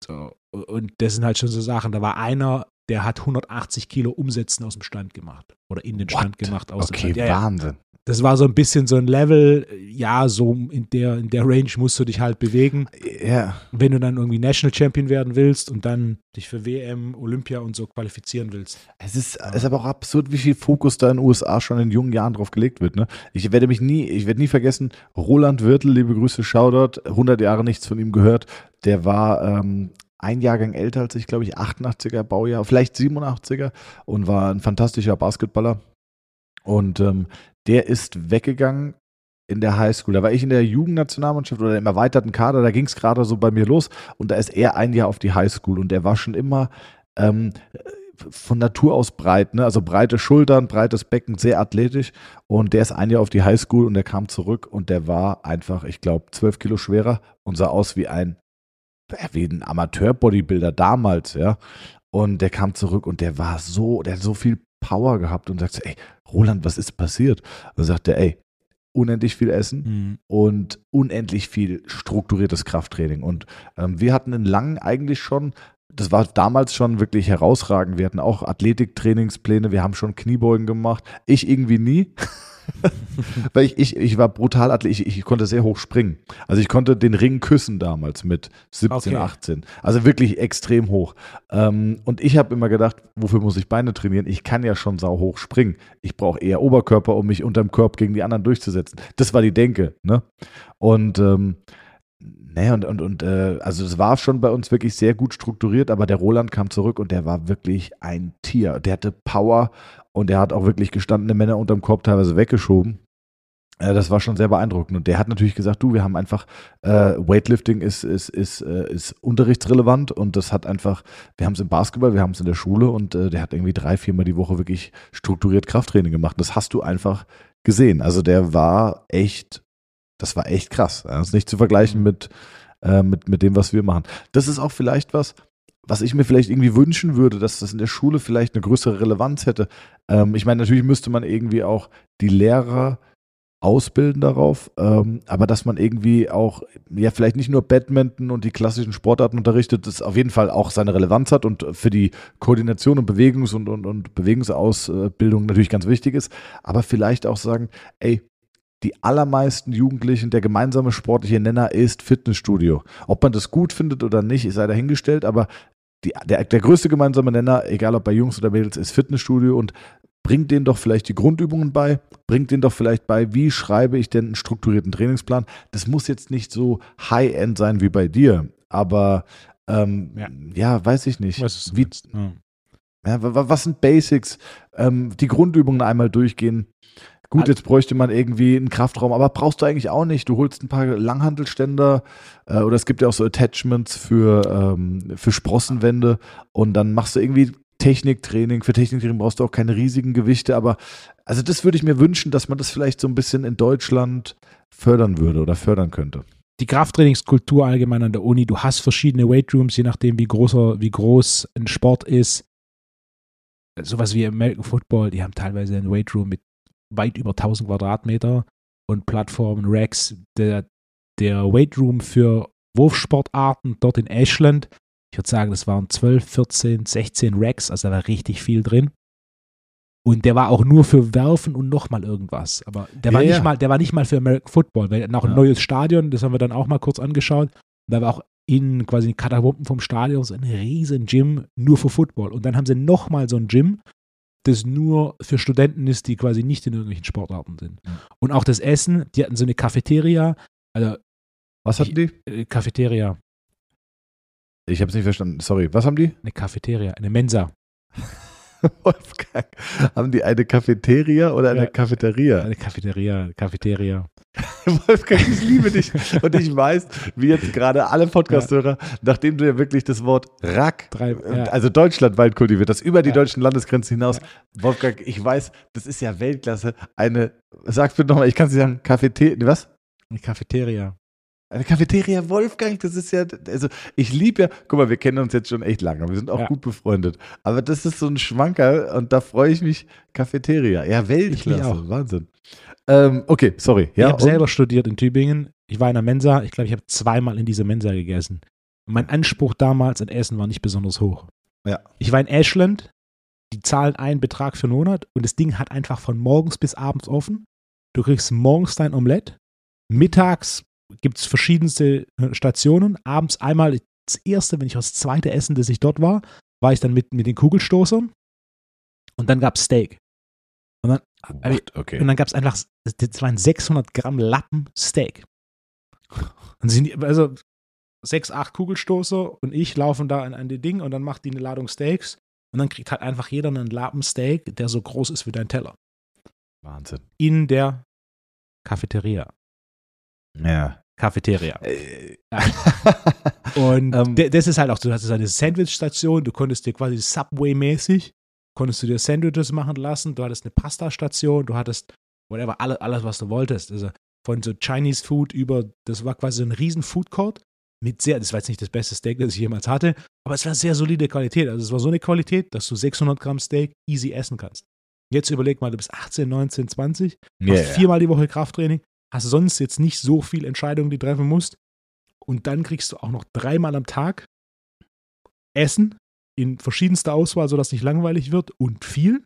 S1: So. Und das sind halt schon so Sachen. Da war einer, der hat 180 Kilo Umsetzen aus dem Stand gemacht. Oder in den What? Stand gemacht. Aus
S2: okay,
S1: dem Stand.
S2: Ja, Wahnsinn
S1: das war so ein bisschen so ein Level, ja, so in der, in der Range musst du dich halt bewegen.
S2: Ja.
S1: Wenn du dann irgendwie National Champion werden willst und dann dich für WM, Olympia und so qualifizieren willst.
S2: Es ist, ja. ist aber auch absurd, wie viel Fokus da in den USA schon in jungen Jahren drauf gelegt wird. Ne? Ich werde mich nie, ich werde nie vergessen, Roland Wirtel, liebe Grüße, Shoutout, 100 Jahre nichts von ihm gehört. Der war ähm, ein Jahrgang älter als ich, glaube ich, 88er Baujahr, vielleicht 87er und war ein fantastischer Basketballer. Und ähm, der ist weggegangen in der Highschool. Da war ich in der Jugendnationalmannschaft oder im erweiterten Kader, da ging es gerade so bei mir los und da ist er ein Jahr auf die Highschool und der war schon immer ähm, von Natur aus breit, ne? also breite Schultern, breites Becken, sehr athletisch und der ist ein Jahr auf die Highschool und der kam zurück und der war einfach, ich glaube, zwölf Kilo schwerer und sah aus wie ein wie ein Amateur-Bodybuilder damals, ja. Und der kam zurück und der war so, der hat so viel Power gehabt und sagt, ey, Roland, was ist passiert? Und sagt er, ey, unendlich viel Essen mhm. und unendlich viel strukturiertes Krafttraining. Und ähm, wir hatten in Langen eigentlich schon, das war damals schon wirklich herausragend. Wir hatten auch Athletiktrainingspläne, wir haben schon Kniebeugen gemacht. Ich irgendwie nie. Weil ich, ich, ich war brutal athletisch, ich, ich, konnte sehr hoch springen. Also ich konnte den Ring küssen damals mit 17, okay. 18. Also wirklich extrem hoch. Ähm, und ich habe immer gedacht, wofür muss ich Beine trainieren? Ich kann ja schon sau hoch springen. Ich brauche eher Oberkörper, um mich unterm Körper gegen die anderen durchzusetzen. Das war die Denke. Ne? Und ähm, Nee, und, und, und äh, also es war schon bei uns wirklich sehr gut strukturiert, aber der Roland kam zurück und der war wirklich ein Tier. Der hatte Power und der hat auch wirklich gestandene Männer unterm Korb teilweise weggeschoben. Äh, das war schon sehr beeindruckend. Und der hat natürlich gesagt, du, wir haben einfach, äh, Weightlifting ist, ist, ist, äh, ist unterrichtsrelevant und das hat einfach, wir haben es im Basketball, wir haben es in der Schule und äh, der hat irgendwie drei, viermal die Woche wirklich strukturiert Krafttraining gemacht. Das hast du einfach gesehen. Also der war echt das war echt krass. Das ist nicht zu vergleichen mhm. mit, äh, mit, mit dem, was wir machen. Das ist auch vielleicht was, was ich mir vielleicht irgendwie wünschen würde, dass das in der Schule vielleicht eine größere Relevanz hätte. Ähm, ich meine, natürlich müsste man irgendwie auch die Lehrer ausbilden darauf, ähm, aber dass man irgendwie auch, ja, vielleicht nicht nur Badminton und die klassischen Sportarten unterrichtet, das auf jeden Fall auch seine Relevanz hat und für die Koordination und Bewegungs- und, und, und Bewegungsausbildung natürlich ganz wichtig ist, aber vielleicht auch sagen, ey, die allermeisten Jugendlichen, der gemeinsame sportliche Nenner ist Fitnessstudio. Ob man das gut findet oder nicht, sei dahingestellt, aber die, der, der größte gemeinsame Nenner, egal ob bei Jungs oder Mädels, ist Fitnessstudio und bringt denen doch vielleicht die Grundübungen bei, bringt denen doch vielleicht bei, wie schreibe ich denn einen strukturierten Trainingsplan. Das muss jetzt nicht so High-End sein wie bei dir, aber ähm, ja. ja. weiß ich nicht.
S1: Was,
S2: wie, ja. Ja, was sind Basics? Ähm, die Grundübungen einmal durchgehen. Gut, jetzt bräuchte man irgendwie einen Kraftraum, aber brauchst du eigentlich auch nicht. Du holst ein paar Langhantelständer äh, oder es gibt ja auch so Attachments für, ähm, für Sprossenwände und dann machst du irgendwie Techniktraining. Für Techniktraining brauchst du auch keine riesigen Gewichte, aber also das würde ich mir wünschen, dass man das vielleicht so ein bisschen in Deutschland fördern würde oder fördern könnte.
S1: Die Krafttrainingskultur allgemein an der Uni, du hast verschiedene Weightrooms, je nachdem wie groß, wie groß ein Sport ist. Sowas wie American Football, die haben teilweise ein Weightroom mit weit über 1000 Quadratmeter und Plattformen, Racks. Der, der Weightroom für Wurfsportarten dort in Ashland, ich würde sagen, das waren 12, 14, 16 Racks, also da war richtig viel drin. Und der war auch nur für Werfen und nochmal irgendwas. Aber der war, ja, nicht ja. Mal, der war nicht mal für American Football, weil noch ein ja. neues Stadion, das haben wir dann auch mal kurz angeschaut. Da war auch in quasi den Katakomben vom Stadion so ein riesen Gym nur für Football. Und dann haben sie nochmal so ein Gym das nur für Studenten ist, die quasi nicht in irgendwelchen Sportarten sind. Mhm. Und auch das Essen, die hatten so eine Cafeteria. Also,
S2: Was hatten die?
S1: Äh, Cafeteria.
S2: Ich habe es nicht verstanden. Sorry, was haben die?
S1: Eine Cafeteria, eine Mensa.
S2: Wolfgang, haben die eine Cafeteria oder eine ja, Cafeteria?
S1: Eine Cafeteria, Cafeteria.
S2: Wolfgang, ich liebe dich. Und ich weiß, wie jetzt gerade alle Podcast-Hörer, ja. nachdem du ja wirklich das Wort Rack, Drei, ja. also deutschlandweit kultiviert, das über die deutschen Landesgrenzen hinaus. Wolfgang, ich weiß, das ist ja Weltklasse. Eine, sag's bitte nochmal, ich kann sie sagen, Cafeteria, was?
S1: Eine Cafeteria.
S2: Eine Cafeteria Wolfgang, das ist ja, also ich liebe ja, guck mal, wir kennen uns jetzt schon echt lange, wir sind auch ja. gut befreundet. Aber das ist so ein Schwanker und da freue ich mich, Cafeteria. Ja, Weltklasse, Wahnsinn. Ähm, okay, sorry.
S1: Ja, ich habe selber studiert in Tübingen. Ich war in der Mensa, ich glaube, ich habe zweimal in dieser Mensa gegessen. Und mein Anspruch damals an Essen war nicht besonders hoch.
S2: Ja.
S1: Ich war in Ashland, die zahlen einen Betrag für einen Monat und das Ding hat einfach von morgens bis abends offen. Du kriegst morgens dein Omelett, mittags gibt es verschiedenste äh, Stationen. Abends einmal das erste, wenn ich das zweite Essen, das ich dort war, war ich dann mit, mit den Kugelstoßern. Und dann gab es Steak. Und dann, What? okay. dann gab es einfach, das waren 600 Gramm Lappen Steak. Und sind, also sechs, acht Kugelstoßer und ich laufen da an, an die Ding und dann macht die eine Ladung Steaks und dann kriegt halt einfach jeder einen Lappen Steak, der so groß ist wie dein Teller.
S2: Wahnsinn.
S1: In der Cafeteria.
S2: Ja.
S1: Cafeteria.
S2: Äh,
S1: Und
S2: Ähm.
S1: das ist halt auch, du hattest eine Sandwich-Station, du konntest dir quasi Subway-mäßig, konntest du dir Sandwiches machen lassen, du hattest eine Pasta-Station, du hattest whatever, alles, alles, was du wolltest. Also von so Chinese Food über, das war quasi so ein riesen Food Court mit sehr, das war jetzt nicht das beste Steak, das ich jemals hatte, aber es war sehr solide Qualität. Also es war so eine Qualität, dass du 600 Gramm Steak easy essen kannst. Jetzt überleg mal, du bist 18, 19, 20,
S2: ja,
S1: machst
S2: ja.
S1: viermal die Woche Krafttraining, hast sonst jetzt nicht so viel Entscheidungen, die du treffen musst. Und dann kriegst du auch noch dreimal am Tag Essen in verschiedenster Auswahl, sodass nicht langweilig wird und viel.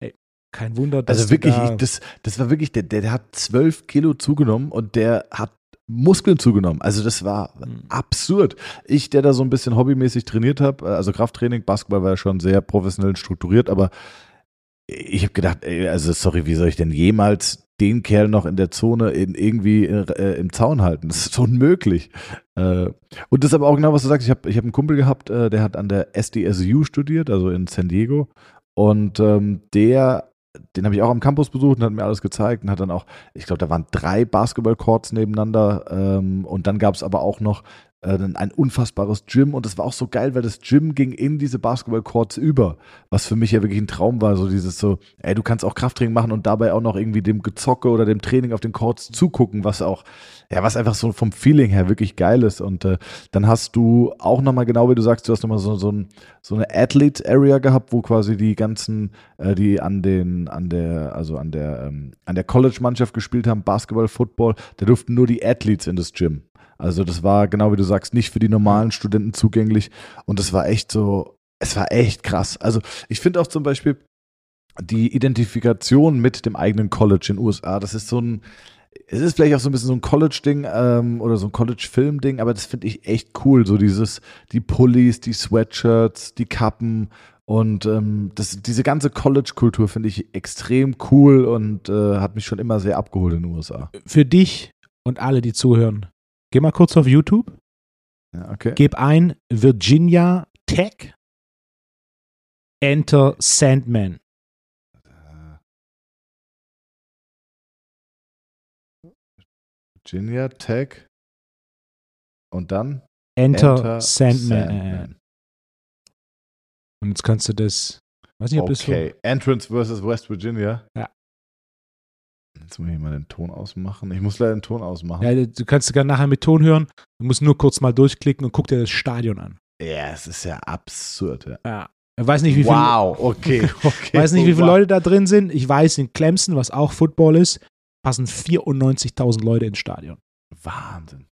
S1: Ey, kein Wunder, dass
S2: Also
S1: du
S2: wirklich,
S1: da,
S2: ich, das, das war wirklich, der, der, der hat zwölf Kilo zugenommen und der hat Muskeln zugenommen. Also das war
S1: Hm.
S2: absurd. Ich, der da so ein bisschen hobbymäßig trainiert habe, also Krafttraining, Basketball war ja schon sehr professionell strukturiert, aber ich habe gedacht, ey, also sorry, wie soll ich denn jemals den Kerl noch in der Zone in, irgendwie äh, im Zaun halten? Das ist unmöglich. Äh, und das ist aber auch genau, was du sagst. Ich habe ich hab einen Kumpel gehabt, äh, der hat an der SDSU studiert, also in San Diego. Und ähm, der, den habe ich auch am Campus besucht und hat mir alles gezeigt und hat dann auch, ich glaube, da waren drei Basketball-Courts nebeneinander. Ähm, und dann gab es aber auch noch ein unfassbares Gym. Und das war auch so geil, weil das Gym ging in diese Basketball-Courts über, was für mich ja wirklich ein Traum war, so dieses so, ey, du kannst auch Krafttraining machen und dabei auch noch irgendwie dem Gezocke oder dem Training auf den Courts zugucken, was auch, ja, was einfach so vom Feeling her wirklich geil ist. Und äh, dann hast du auch nochmal, genau wie du sagst, du hast nochmal so, so, ein, so eine Athlete-Area gehabt, wo quasi die ganzen, äh, die an den, an der, also an der, ähm, an der College-Mannschaft gespielt haben, Basketball, Football, da durften nur die Athletes in das Gym. Also das war, genau wie du sagst, nicht für die normalen Studenten zugänglich. Und das war echt so, es war echt krass. Also ich finde auch zum Beispiel die Identifikation mit dem eigenen College in den USA, das ist so ein, es ist vielleicht auch so ein bisschen so ein College-Ding ähm, oder so ein College-Film-Ding, aber das finde ich echt cool. So dieses, die Pullis, die Sweatshirts, die Kappen und ähm, das, diese ganze College-Kultur finde ich extrem cool und äh, hat mich schon immer sehr abgeholt in den USA.
S1: für dich und alle, die zuhören, geh mal kurz auf YouTube,
S2: Ja, okay.
S1: gib ein Virginia Tech, Enter Sandman.
S2: Virginia Tech und dann
S1: Enter, Sandman.
S2: Sandman.
S1: Und jetzt kannst du das, weiß nicht, ob das so,
S2: Okay, Entrance versus West Virginia.
S1: Ja.
S2: Jetzt muss ich mal den Ton ausmachen. Ich muss leider den Ton ausmachen.
S1: Ja, du kannst sogar nachher mit Ton hören. Du musst nur kurz mal durchklicken und guck dir das Stadion an.
S2: Ja, es ist ja absurd. Ja.
S1: Ja. Ich weiß nicht, wie viel,
S2: wow, okay, okay.
S1: weiß nicht, wie viele
S2: wow.
S1: Leute da drin sind. Ich weiß, in Clemson, was auch Football ist, passen 94.000 Leute ins Stadion.
S2: Wahnsinn.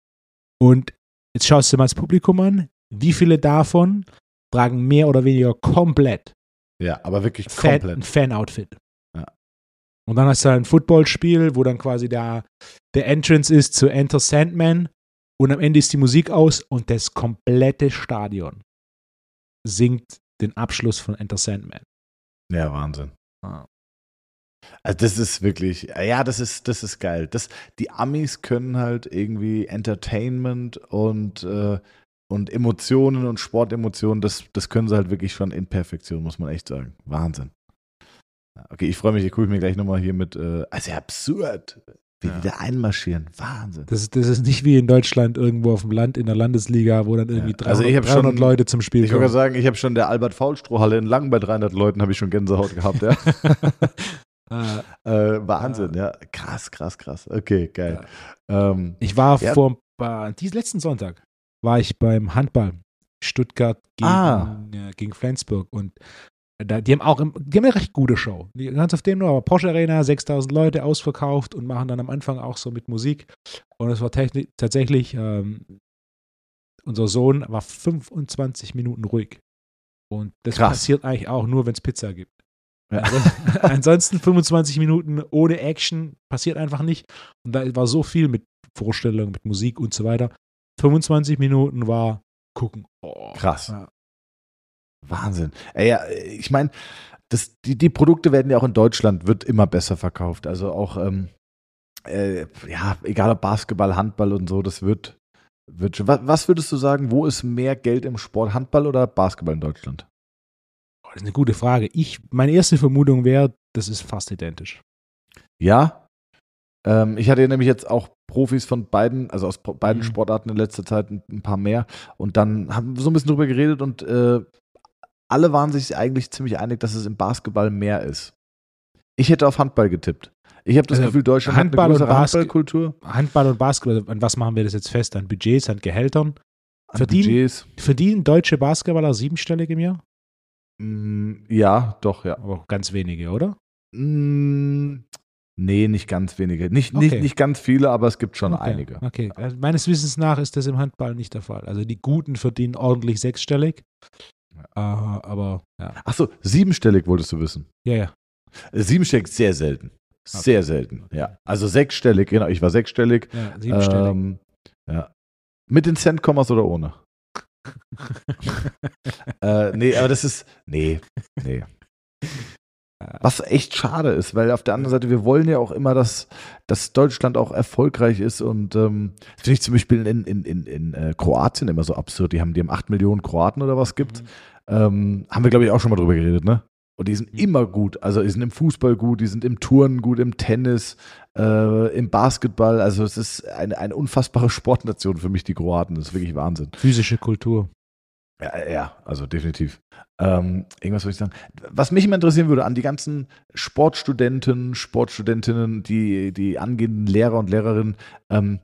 S1: Und jetzt schaust du mal das Publikum an. Wie viele davon tragen mehr oder weniger komplett,
S2: Ja, aber wirklich
S1: Fan, ein
S2: komplett.
S1: Fan-Outfit? Und dann hast du ein Footballspiel, wo dann quasi der, der Entrance ist zu Enter Sandman und am Ende ist die Musik aus und das komplette Stadion singt den Abschluss von Enter Sandman.
S2: Ja, Wahnsinn.
S1: Ah.
S2: Also das ist wirklich, ja, das ist, das ist geil. Das, die Amis können halt irgendwie Entertainment und, äh, und Emotionen und Sportemotionen, das, das können sie halt wirklich schon in Perfektion, muss man echt sagen. Wahnsinn. Ja, Okay, ich freue mich, ich gucke mir gleich nochmal hier mit, äh, also absurd, wie
S1: Ja.
S2: die da einmarschieren. Wahnsinn.
S1: Das, ist- das ist nicht wie in Deutschland irgendwo auf dem Land in der Landesliga, wo dann irgendwie
S2: Ja.
S1: 300,
S2: Also ich hab
S1: 300
S2: schon-
S1: Leute zum Spiel
S2: Ich
S1: kommen.
S2: gerade sagen, ich habe schon der Albert-Faul-Strohhalle in Langen bei 300 Leuten, habe ich schon Gänsehaut gehabt, ja.
S1: Äh,
S2: äh, Wahnsinn, ja. Krass, krass, krass. Okay, geil. Ähm,
S1: Ich war
S2: Ja.
S1: vor ein paar, dies letzten Sonntag war ich beim Handball Stuttgart gegen,
S2: Ah.
S1: äh, gegen Flensburg und da, die haben auch im, die haben eine recht gute Show. Die ganz auf dem nur, aber Porsche Arena, 6000 Leute ausverkauft und machen dann am Anfang auch so mit Musik. Und es war tatsächlich, ähm, unser Sohn war 25 Minuten ruhig. Und das
S2: Krass.
S1: passiert eigentlich auch nur, wenn es Pizza gibt.
S2: Ja.
S1: Also, ansonsten 25 Minuten ohne Action passiert einfach nicht. Und da war so viel mit Vorstellungen, mit Musik und so weiter. 25 Minuten war gucken. Oh,
S2: Krass.
S1: Ja.
S2: Wahnsinn. Ey, ja, ich meine, die, die Produkte werden ja auch in Deutschland, wird immer besser verkauft. Also auch, ähm, äh, ja, egal ob Basketball, Handball und so, das wird, wird schon. Was, was würdest du sagen, wo ist mehr Geld im Sport, Handball oder Basketball in Deutschland?
S1: Oh, das ist eine gute Frage. Ich, meine erste Vermutung wäre, das ist fast identisch.
S2: Ja? Ähm, ich hatte nämlich jetzt auch Profis von beiden, also aus beiden
S1: Mhm.
S2: Sportarten in letzter Zeit ein, ein paar mehr. Und dann haben wir so ein bisschen drüber geredet und äh, alle waren sich eigentlich ziemlich einig, dass es im Basketball mehr ist. Ich hätte auf Handball getippt. Ich habe das
S1: Also
S2: Gefühl, Deutschland
S1: Handball
S2: hat
S1: und
S2: eine größere Handballkultur.
S1: Handball und Basketball, an was machen wir das jetzt fest? An Budgets, an Gehältern?
S2: an
S1: Verdienen-
S2: Budgets.
S1: Verdienen deutsche Basketballer siebenstellig im Jahr?
S2: Mm, ja, doch, ja.
S1: Aber ganz wenige, oder?
S2: Mm, nee, nicht ganz wenige. Nicht, nicht,
S1: Okay.
S2: nicht ganz viele, aber es gibt schon
S1: okay.
S2: einige.
S1: Okay. Also meines Wissens nach ist das im Handball nicht der Fall. Also die Guten verdienen ordentlich sechsstellig. Äh, aber ja.
S2: Achso, siebenstellig wolltest du wissen.
S1: Ja, ja.
S2: Äh, Siebenstellig sehr selten. Sehr selten, ja. Also sechsstellig, genau, ich war sechsstellig.
S1: ja siebenstellig.
S2: Ähm, ja. Mit den Cent-Kommas oder ohne? äh, nee, aber das ist. Nee, nee. Was echt schade ist, weil auf der anderen Seite, wir wollen ja auch immer, dass, dass Deutschland auch erfolgreich ist und ähm, das finde ich zum Beispiel in, in, in, in äh, Kroatien immer so absurd. Die haben, die haben 8 Millionen Kroaten oder was gibt.
S1: Mhm.
S2: Ähm, haben wir, glaube ich, auch schon mal drüber geredet, ne? Und die sind
S1: Mhm.
S2: immer gut. Also, die sind im Fußball gut, die sind im Turnen gut, im Tennis, äh, im Basketball. Also, es ist eine, eine unfassbare Sportnation für mich, die Kroaten. Das ist wirklich Wahnsinn.
S1: Physische Kultur.
S2: Ja, ja also definitiv. Ähm, irgendwas würde ich sagen. Was mich immer interessieren würde, an die ganzen Sportstudenten, Sportstudentinnen, die, die angehenden Lehrer und Lehrerinnen, ähm,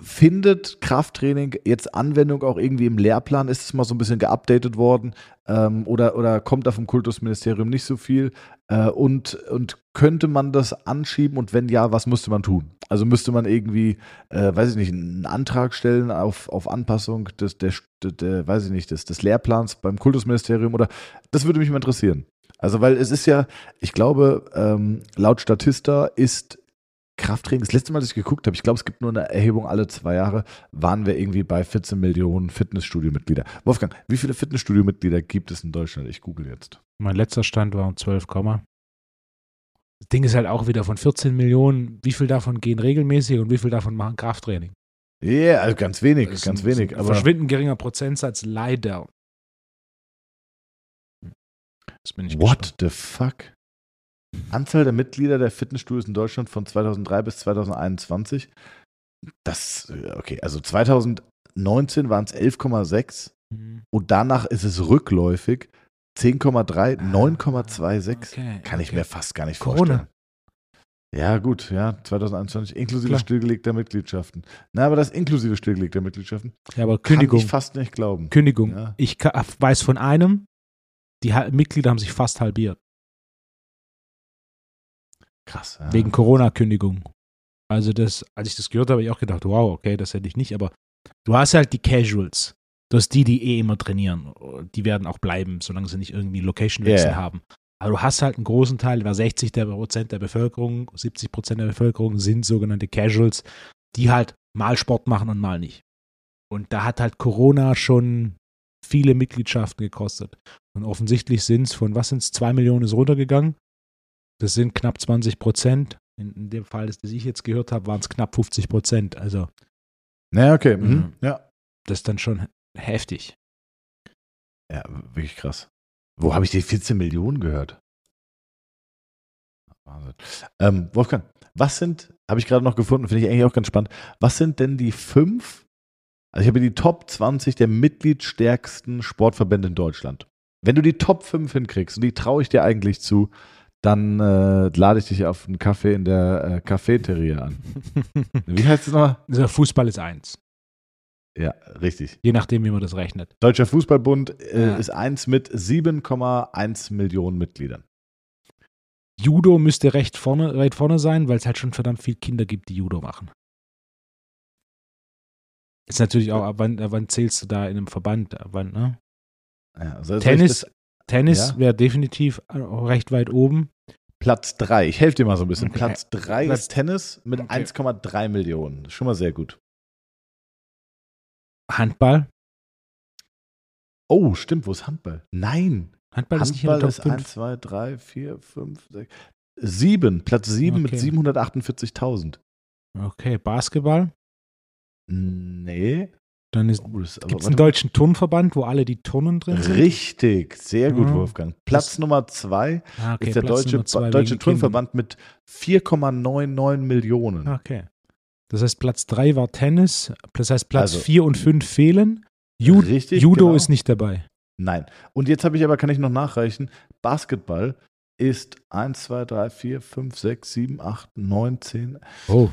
S2: findet Krafttraining jetzt Anwendung auch irgendwie im Lehrplan? Ist es mal so ein bisschen geupdatet worden? Ähm, oder, oder kommt da vom Kultusministerium nicht so viel? Äh, und, und könnte man das anschieben? Und wenn ja, was müsste man tun? Also müsste man irgendwie, äh, weiß ich nicht, einen Antrag stellen auf, auf Anpassung des, der, der, der, weiß ich nicht, des, des Lehrplans beim Kultusministerium? Oder das würde mich mal interessieren. Also, weil es ist ja, ich glaube, ähm, laut Statista ist Krafttraining, das letzte Mal, dass ich geguckt habe, ich glaube, es gibt nur eine Erhebung alle zwei Jahre, waren wir irgendwie bei 14 Millionen Fitnessstudio-Mitglieder. Wolfgang, wie viele Fitnessstudio-Mitglieder gibt es in Deutschland? Ich google jetzt.
S1: Mein letzter Stand war um 12, das Ding ist halt auch wieder von 14 Millionen, wie viel davon gehen regelmäßig und wie viel davon machen Krafttraining?
S2: Ja, yeah, also ganz wenig,
S1: Das
S2: ganz
S1: ein-
S2: wenig.
S1: ein
S2: Aber
S1: verschwindend geringer Prozentsatz, leider. Das bin ich
S2: what the fuck? Anzahl der Mitglieder der Fitnessstudios in Deutschland von 2003 bis 2021. Das, äh, okay, also 2019 waren es 11,6
S1: gespannt.
S2: und danach ist es rückläufig 10,3, 9,26.
S1: Okay,
S2: Kann ich
S1: okay.
S2: mir fast gar nicht
S1: Corona.
S2: vorstellen. Ja, gut, ja, 2021 inklusive
S1: Klar.
S2: stillgelegter Mitgliedschaften. Na, aber das inklusive stillgelegter Mitgliedschaften
S1: Ja, aber
S2: kann
S1: Kündigung.
S2: ich fast nicht glauben.
S1: Kündigung.
S2: Ja.
S1: Ich weiß von einem, die Mitglieder haben sich fast halbiert.
S2: Krass. Ja.
S1: Wegen Corona-Kündigung. Also das, als ich das gehört habe, habe ich auch gedacht, wow, okay, das hätte ich nicht, aber du hast halt die Casuals. Du hast die, die eh immer trainieren. Die werden auch bleiben, solange sie nicht irgendwie Location-Wechsel
S2: Ja.
S1: haben. Aber du hast halt einen großen Teil, über 60 der Prozent der Bevölkerung, 70 Prozent der Bevölkerung sind sogenannte Casuals, die halt mal Sport machen und mal nicht. Und da hat halt Corona schon viele Mitgliedschaften gekostet. Und offensichtlich sind es von, was sind es, zwei Millionen ist runtergegangen. Das sind knapp 20 Prozent. In, in dem Fall, das, ich jetzt gehört habe, waren es knapp 50 Prozent. Also
S2: Naja, okay. Mhm.
S1: Mhm.
S2: Ja.
S1: das ist dann schon heftig.
S2: ja, wirklich krass. Wo habe ich die 14 Millionen gehört? Wahnsinn. Ähm, Wolfgang, was sind, habe ich gerade noch gefunden, finde ich eigentlich auch ganz spannend, was sind denn die fünf, also ich habe die Top 20 der mitgliedstärksten Sportverbände in Deutschland. Wenn du die Top 5 hinkriegst, und die traue ich dir eigentlich zu, dann äh, lade ich dich auf einen Kaffee in der äh, Cafeteria an. Wie heißt es nochmal?
S1: Also Fußball ist eins.
S2: Ja, richtig.
S1: Je nachdem, wie man das rechnet.
S2: Deutscher Fußballbund äh,
S1: Ja.
S2: ist eins mit 7,1 Millionen Mitgliedern.
S1: Judo müsste recht vorne, weit vorne sein, weil es halt schon verdammt viele Kinder gibt, die Judo machen. Ist natürlich auch, ab wann, ab wann zählst du da in einem Verband? Ab wann, ne?
S2: Ja, also
S1: Tennis, Tennis
S2: Ja?
S1: wäre definitiv auch recht weit oben.
S2: Platz 3. Ich helfe dir mal so ein bisschen.
S1: Okay.
S2: Platz 3
S1: Platz-
S2: ist Tennis mit
S1: Okay.
S2: 1,3 Millionen. Schon mal sehr gut.
S1: Handball.
S2: Oh, stimmt. Wo ist Handball? Nein.
S1: Handball, ist nicht in der
S2: Handball
S1: Top
S2: ist
S1: 5.
S2: 1, 2, 3, 4, 5, 6. 7. Platz 7 mit
S1: Okay.
S2: 748.000.
S1: Okay, Basketball.
S2: Nee.
S1: Dann
S2: Oh, das ist
S1: es
S2: warte
S1: einen deutschen Turnverband, wo alle die Turnen drin sind.
S2: Richtig, sehr gut,
S1: Ja.
S2: Wolfgang. Platz Nummer zwei
S1: Ah, okay,
S2: ist der
S1: Platz
S2: Deutsche,
S1: zwei
S2: Deutsche Turnverband mit 4,99 Millionen.
S1: Okay. Das heißt, Platz 3 war Tennis, das heißt, Platz
S2: Also-
S1: 4 und 5 fehlen. Ju
S2: Richtig,
S1: Judo
S2: genau.
S1: ist nicht dabei.
S2: Nein. Und jetzt habe ich aber, kann ich noch nachreichen, Basketball ist 1, 2, 3, 4, 5, 6, 7, 8, 9, 10,
S1: Oh,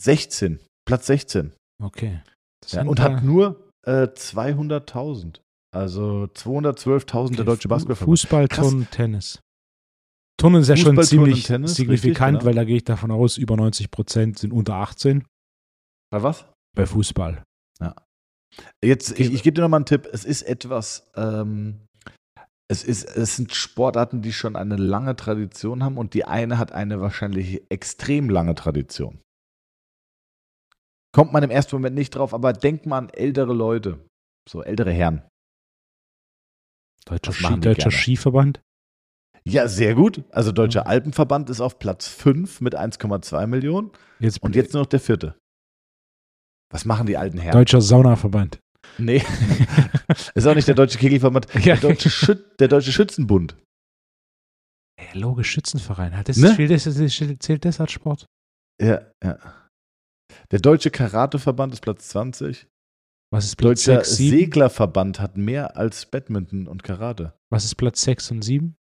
S2: 16. Platz 16.
S1: okay.
S2: Ja, und hat nur äh, 200.000. Also 212.000 der
S1: okay,
S2: Deutsche
S1: Fu-
S2: Basketballverband.
S1: Fußball. Turnen, Tennis. Turnen ist ja schon
S2: Fußball, Turnen,
S1: ziemlich
S2: Tennis,
S1: signifikant,
S2: richtig, genau.
S1: weil da gehe ich davon aus, über 90 Prozent sind unter 18
S2: Bei was?
S1: bei Fußball.
S2: Jetzt, ich, ich gebe dir nochmal einen Tipp. Es ist etwas, ähm, es, ist, es sind Sportarten, die schon eine lange Tradition haben und die eine hat eine wahrscheinlich extrem lange Tradition. Kommt man im ersten Moment nicht drauf, aber denkt mal an ältere Leute, so ältere Herren.
S1: Deutscher, Ski, Deutscher? Skiverband.
S2: Ja, sehr gut. Also Deutscher
S1: Ja.
S2: Alpenverband ist auf Platz 5 mit 1,2 Millionen
S1: Jetzt,
S2: und jetzt nur noch der vierte. Was machen die alten Herren?
S1: Deutscher Saunaverband.
S2: Nee, ist auch nicht der Deutsche Kegelverband, der Deutsche, der Deutsche Schützenbund.
S1: Ja, logisch, Schützenverein. Hat das,
S2: Ne?
S1: zählt das als Sport?
S2: Ja, ja. Der Deutsche Karateverband ist Platz 20.
S1: Was ist Platz
S2: Deutscher
S1: 6, 7?
S2: Seglerverband hat mehr als Badminton und Karate.
S1: Was ist Platz 6 und 7?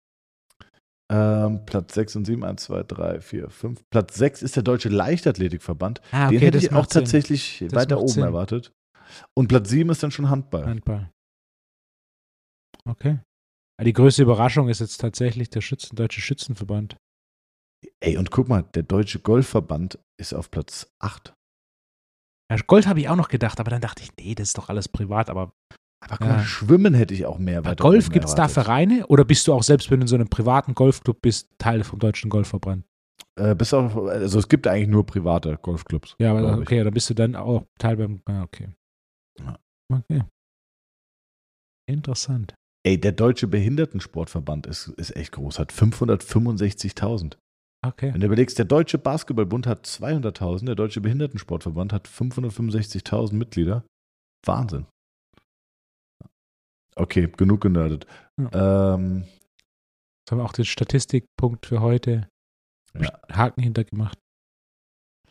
S2: Ähm, Platz 6 und 7, 1, 2, 3, 4, 5. Platz 6 ist der Deutsche Leichtathletikverband.
S1: Ah,
S2: Den hätte ich auch
S1: Sinn.
S2: tatsächlich
S1: Das
S2: weiter oben
S1: Sinn.
S2: erwartet. Und Platz 7 ist dann schon Handball.
S1: Handball. Okay. Die größte Überraschung ist jetzt tatsächlich der Schützen, Deutsche Schützenverband.
S2: Ey, und guck mal, der Deutsche Golfverband ist auf Platz 8.
S1: Ja, Gold habe ich auch noch gedacht, aber dann dachte ich, nee, das ist doch alles privat. Aber
S2: Aber guck mal,
S1: Ja.
S2: Schwimmen hätte ich auch mehr
S1: bei Golf gibt es da. Vereine oder bist du auch selbst, wenn du in so einem privaten Golfclub bist, Teil vom Deutschen Golfverband?
S2: Äh, bis auf, also es gibt eigentlich nur private Golfclubs.
S1: Ja, aber
S2: glaub ich.
S1: okay, dann bist du dann auch Teil beim. Ah, okay.
S2: Ja.
S1: Okay. Interessant.
S2: Ey, der Deutsche Behindertensportverband ist, ist echt groß, hat 565.000.
S1: Okay.
S2: Wenn du überlegst, der Deutsche Basketballbund hat 200.000, der Deutsche Behindertensportverband hat 565.000 Mitglieder. Wahnsinn. Okay, genug genördet. Ähm,
S1: Jetzt haben wir auch den Statistikpunkt für heute.
S2: Ja.
S1: Haken hintergemacht.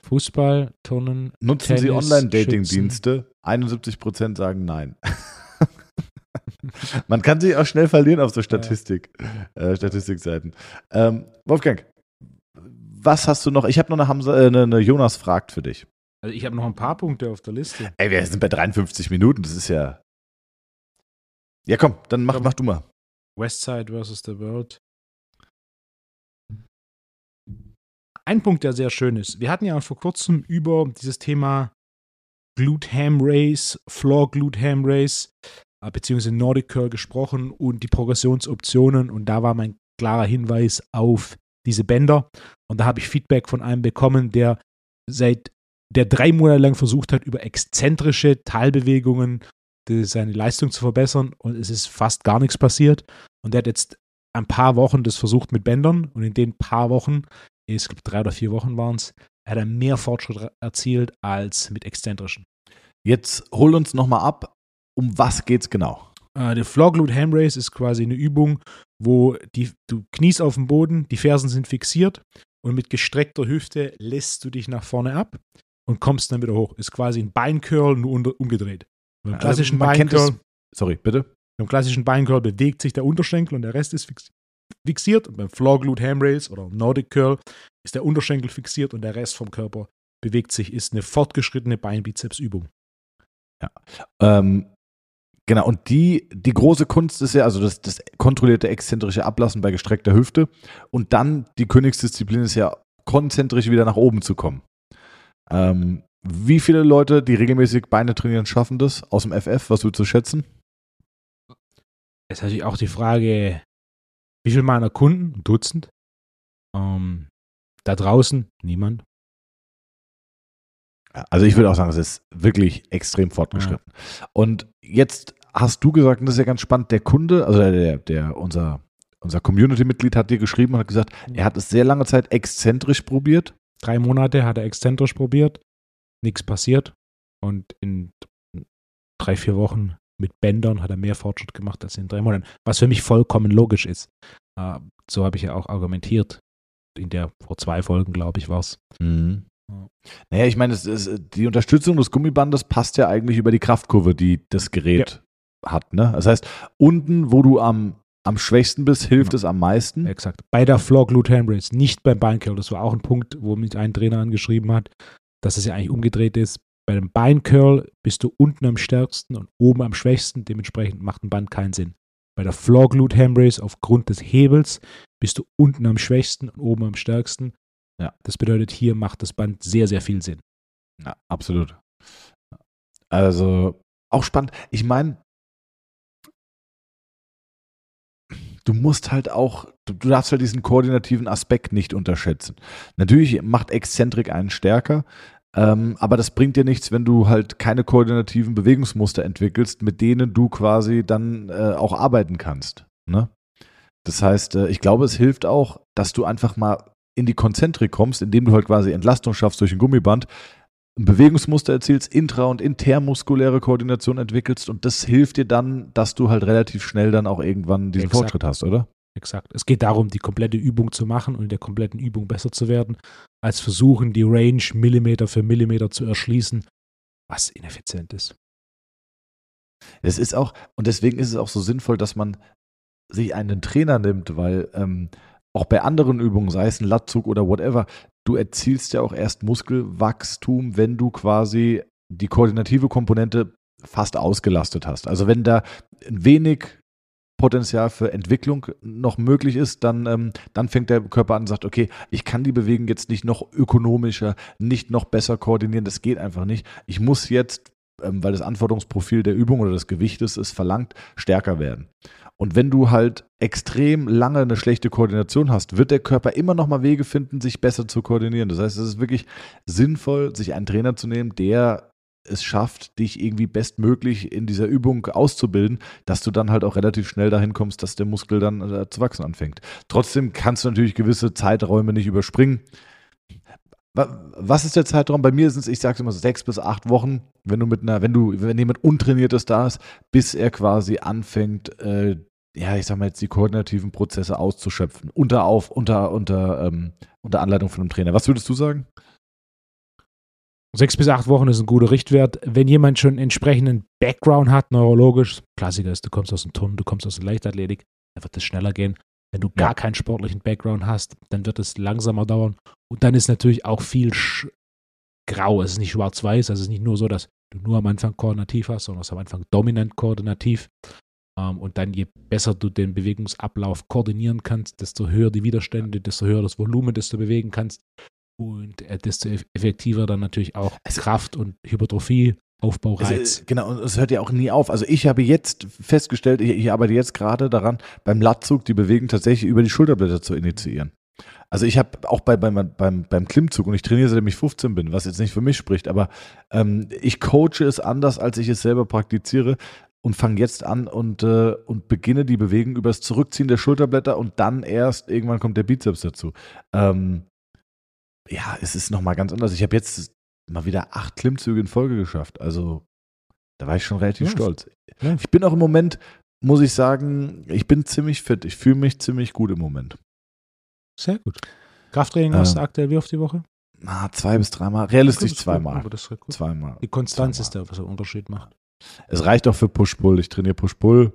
S1: Fußball, Turnen.
S2: nutzen Sie
S1: Tennis,
S2: Online-Dating-Dienste? 71% sagen nein. Man kann sich auch schnell verlieren auf so Statistik, äh, Statistikseiten. Ähm, Wolfgang, was hast du noch? Ich habe noch eine, Hamza, äh, eine, eine Jonas fragt für dich.
S1: Also ich habe noch ein paar Punkte auf der Liste.
S2: Ey, wir sind bei 53 Minuten, das ist ja. Ja, komm, dann mach,
S1: Komm.
S2: mach du mal.
S1: Westside versus the World. Ein Punkt, der sehr schön ist. Wir hatten ja vor kurzem über dieses Thema Glute Ham Race, Floor Glute Ham Race, äh, beziehungsweise Nordic Curl gesprochen und die Progressionsoptionen. Und da war mein klarer Hinweis auf diese Bänder. Und da habe ich Feedback von einem bekommen, der seit der drei Monate lang versucht hat, über exzentrische Teilbewegungen seine Leistung zu verbessern und es ist fast gar nichts passiert. Und der hat jetzt ein paar Wochen das versucht mit Bändern und in den paar Wochen, ich glaube drei oder vier Wochen waren es, hat er mehr Fortschritt erzielt als mit exzentrischen.
S2: Jetzt hol uns nochmal ab. Um was geht's genau?
S1: Äh, der Floor Glute Ham Race ist quasi eine Übung, wo die, du kniest auf dem Boden, die Fersen sind fixiert und mit gestreckter Hüfte lässt du dich nach vorne ab und kommst dann wieder hoch. Ist quasi ein Beincurl, nur unter, umgedreht. Beim klassischen
S2: Also man kennt
S1: Beincurl.
S2: Sorry, bitte.
S1: Beim klassischen Beincurl bewegt sich der Unterschenkel und der Rest ist fix fixiert. Und beim Floor Glute Ham Race oder Nordic Curl ist der Unterschenkel fixiert und der Rest vom Körper bewegt sich. Ist eine fortgeschrittene Beinbizepsübung.
S2: Ähm, genau, und die, die große Kunst ist ja, also das, das kontrollierte exzentrische Ablassen bei gestreckter Hüfte. Und dann die Königsdisziplin ist ja, konzentrisch wieder nach oben zu kommen. Ähm, wie viele Leute, die regelmäßig Beine trainieren, schaffen das aus dem FF? Was würdest du schätzen?
S1: Jetzt natürlich auch die Frage, wie viele meiner Kunden, ein Dutzend, ähm, da draußen niemand.
S2: Also ich würde auch sagen, es ist wirklich extrem fortgeschritten. Und jetzt hast du gesagt, und das ist ja ganz spannend, der Kunde, also der, der unser, unser Community-Mitglied hat dir geschrieben und hat gesagt, er hat es sehr lange Zeit exzentrisch probiert.
S1: Drei Monate hat er exzentrisch probiert, nichts passiert. Und in drei, vier Wochen mit Bändern hat er mehr Fortschritt gemacht als in drei Monaten. Was für mich vollkommen logisch ist. Äh, so habe ich ja auch argumentiert. In der, vor zwei Folgen, glaube ich, war es.
S2: Mhm. Naja, ich meine, die Unterstützung des Gummibandes passt ja eigentlich über die Kraftkurve, die das Gerät. Hat. Ne? Das heißt, unten, wo du am, am schwächsten bist, hilft genau. es am meisten.
S1: Exakt. Bei der Floor Glute Handbrace, nicht beim Beincurl. Das war auch ein Punkt, wo mich ein Trainer angeschrieben hat, dass es ja eigentlich umgedreht ist. Bei dem Beincurl bist du unten am stärksten und oben am schwächsten. Dementsprechend macht ein Band keinen Sinn. Bei der Floor Glute Handbrace aufgrund des Hebels bist du unten am schwächsten und oben am stärksten. Ja. Das bedeutet, hier macht das Band sehr, sehr viel Sinn.
S2: Ja, absolut. Also auch spannend. Ich meine, du musst halt auch, du, du, darfst halt diesen koordinativen Aspekt nicht unterschätzen. Natürlich macht Exzentrik einen stärker, ähm, aber das bringt dir nichts, wenn du halt keine koordinativen Bewegungsmuster entwickelst, mit denen du quasi dann äh, auch arbeiten kannst. Ne? Das heißt, äh, ich glaube, es hilft auch, dass du einfach mal in die Konzentrik kommst, indem du halt quasi Entlastung schaffst durch ein Gummiband, ein Bewegungsmuster erzielst, intra- und intermuskuläre Koordination entwickelst und das hilft dir dann, dass du halt relativ schnell dann auch irgendwann diesen Exakt. Fortschritt hast, oder?
S1: Exakt. Es geht darum, die komplette Übung zu machen und in der kompletten Übung besser zu werden, als versuchen, die Range Millimeter für Millimeter zu erschließen, was ineffizient ist.
S2: Es ist auch, und deswegen ist es auch so sinnvoll, dass man sich einen Trainer nimmt, weil ähm, auch bei anderen Übungen, sei es ein Latzug oder whatever, du erzielst ja auch erst Muskelwachstum, wenn du quasi die koordinative Komponente fast ausgelastet hast. Also wenn da ein wenig Potenzial für Entwicklung noch möglich ist, dann, ähm, dann fängt der Körper an und sagt, okay, ich kann die Bewegung jetzt nicht noch ökonomischer, nicht noch besser koordinieren, das geht einfach nicht. Ich muss jetzt, ähm, weil das Anforderungsprofil der Übung oder des Gewichtes es verlangt, stärker werden. Und wenn du halt extrem lange eine schlechte Koordination hast, wird der Körper immer noch mal Wege finden, sich besser zu koordinieren. Das heißt, es ist wirklich sinnvoll, sich einen Trainer zu nehmen, der es schafft, dich irgendwie bestmöglich in dieser Übung auszubilden, dass du dann halt auch relativ schnell dahin kommst, dass der Muskel dann äh, zu wachsen anfängt. Trotzdem kannst du natürlich gewisse Zeiträume nicht überspringen. Was ist der Zeitraum? Bei mir sind es, ich sage immer, sechs bis acht Wochen, wenn du mit einer, wenn du, wenn jemand Untrainiertes da ist, bis er quasi anfängt, äh, ja, ich sag mal jetzt die koordinativen Prozesse auszuschöpfen, unter, auf, unter, unter, ähm, unter Anleitung von einem Trainer. Was würdest du sagen?
S1: Sechs bis acht Wochen ist ein guter Richtwert. Wenn jemand schon entsprechenden Background hat, neurologisch, Klassiker ist, du kommst aus dem Turnen, du kommst aus der Leichtathletik, dann wird es schneller gehen. Wenn du gar keinen sportlichen Background hast, dann wird es langsamer dauern. Und dann ist natürlich auch viel grau. Es ist nicht schwarz-weiß. Also es ist nicht nur so, dass du nur am Anfang koordinativ hast, sondern es ist am Anfang dominant koordinativ. Ähm, und dann, je besser du den Bewegungsablauf koordinieren kannst, desto höher die Widerstände, desto höher das Volumen, das du bewegen kannst. Und äh, desto effektiver dann natürlich auch also, Kraft und Hypertrophie. Aufbaureiz.
S2: Es, genau, und es hört ja auch nie auf. Also ich habe jetzt festgestellt, ich, ich arbeite jetzt gerade daran, beim Latzug die Bewegung tatsächlich über die Schulterblätter zu initiieren. Also ich habe auch bei, beim, beim, beim Klimmzug und ich trainiere seitdem ich 15 bin, was jetzt nicht für mich spricht, aber ähm, ich coache es anders, als ich es selber praktiziere und fange jetzt an und, äh, und beginne die Bewegung über das Zurückziehen der Schulterblätter und dann erst irgendwann kommt der Bizeps dazu. Ähm, ja, es ist nochmal ganz anders. Ich habe jetzt mal wieder acht Klimmzüge in Folge geschafft. Also da war ich schon relativ ja. stolz. Ich bin auch im Moment, muss ich sagen, ich bin ziemlich fit. Ich fühle mich ziemlich gut im Moment.
S1: Sehr gut. Krafttraining hast du aktuell wie oft die Woche?
S2: Na, zwei bis dreimal. Realistisch zweimal.
S1: Zweimal. Die Konstanz zweimal. ist der, was den Unterschied macht.
S2: Es reicht auch für Push-Pull. Ich trainiere Push-Pull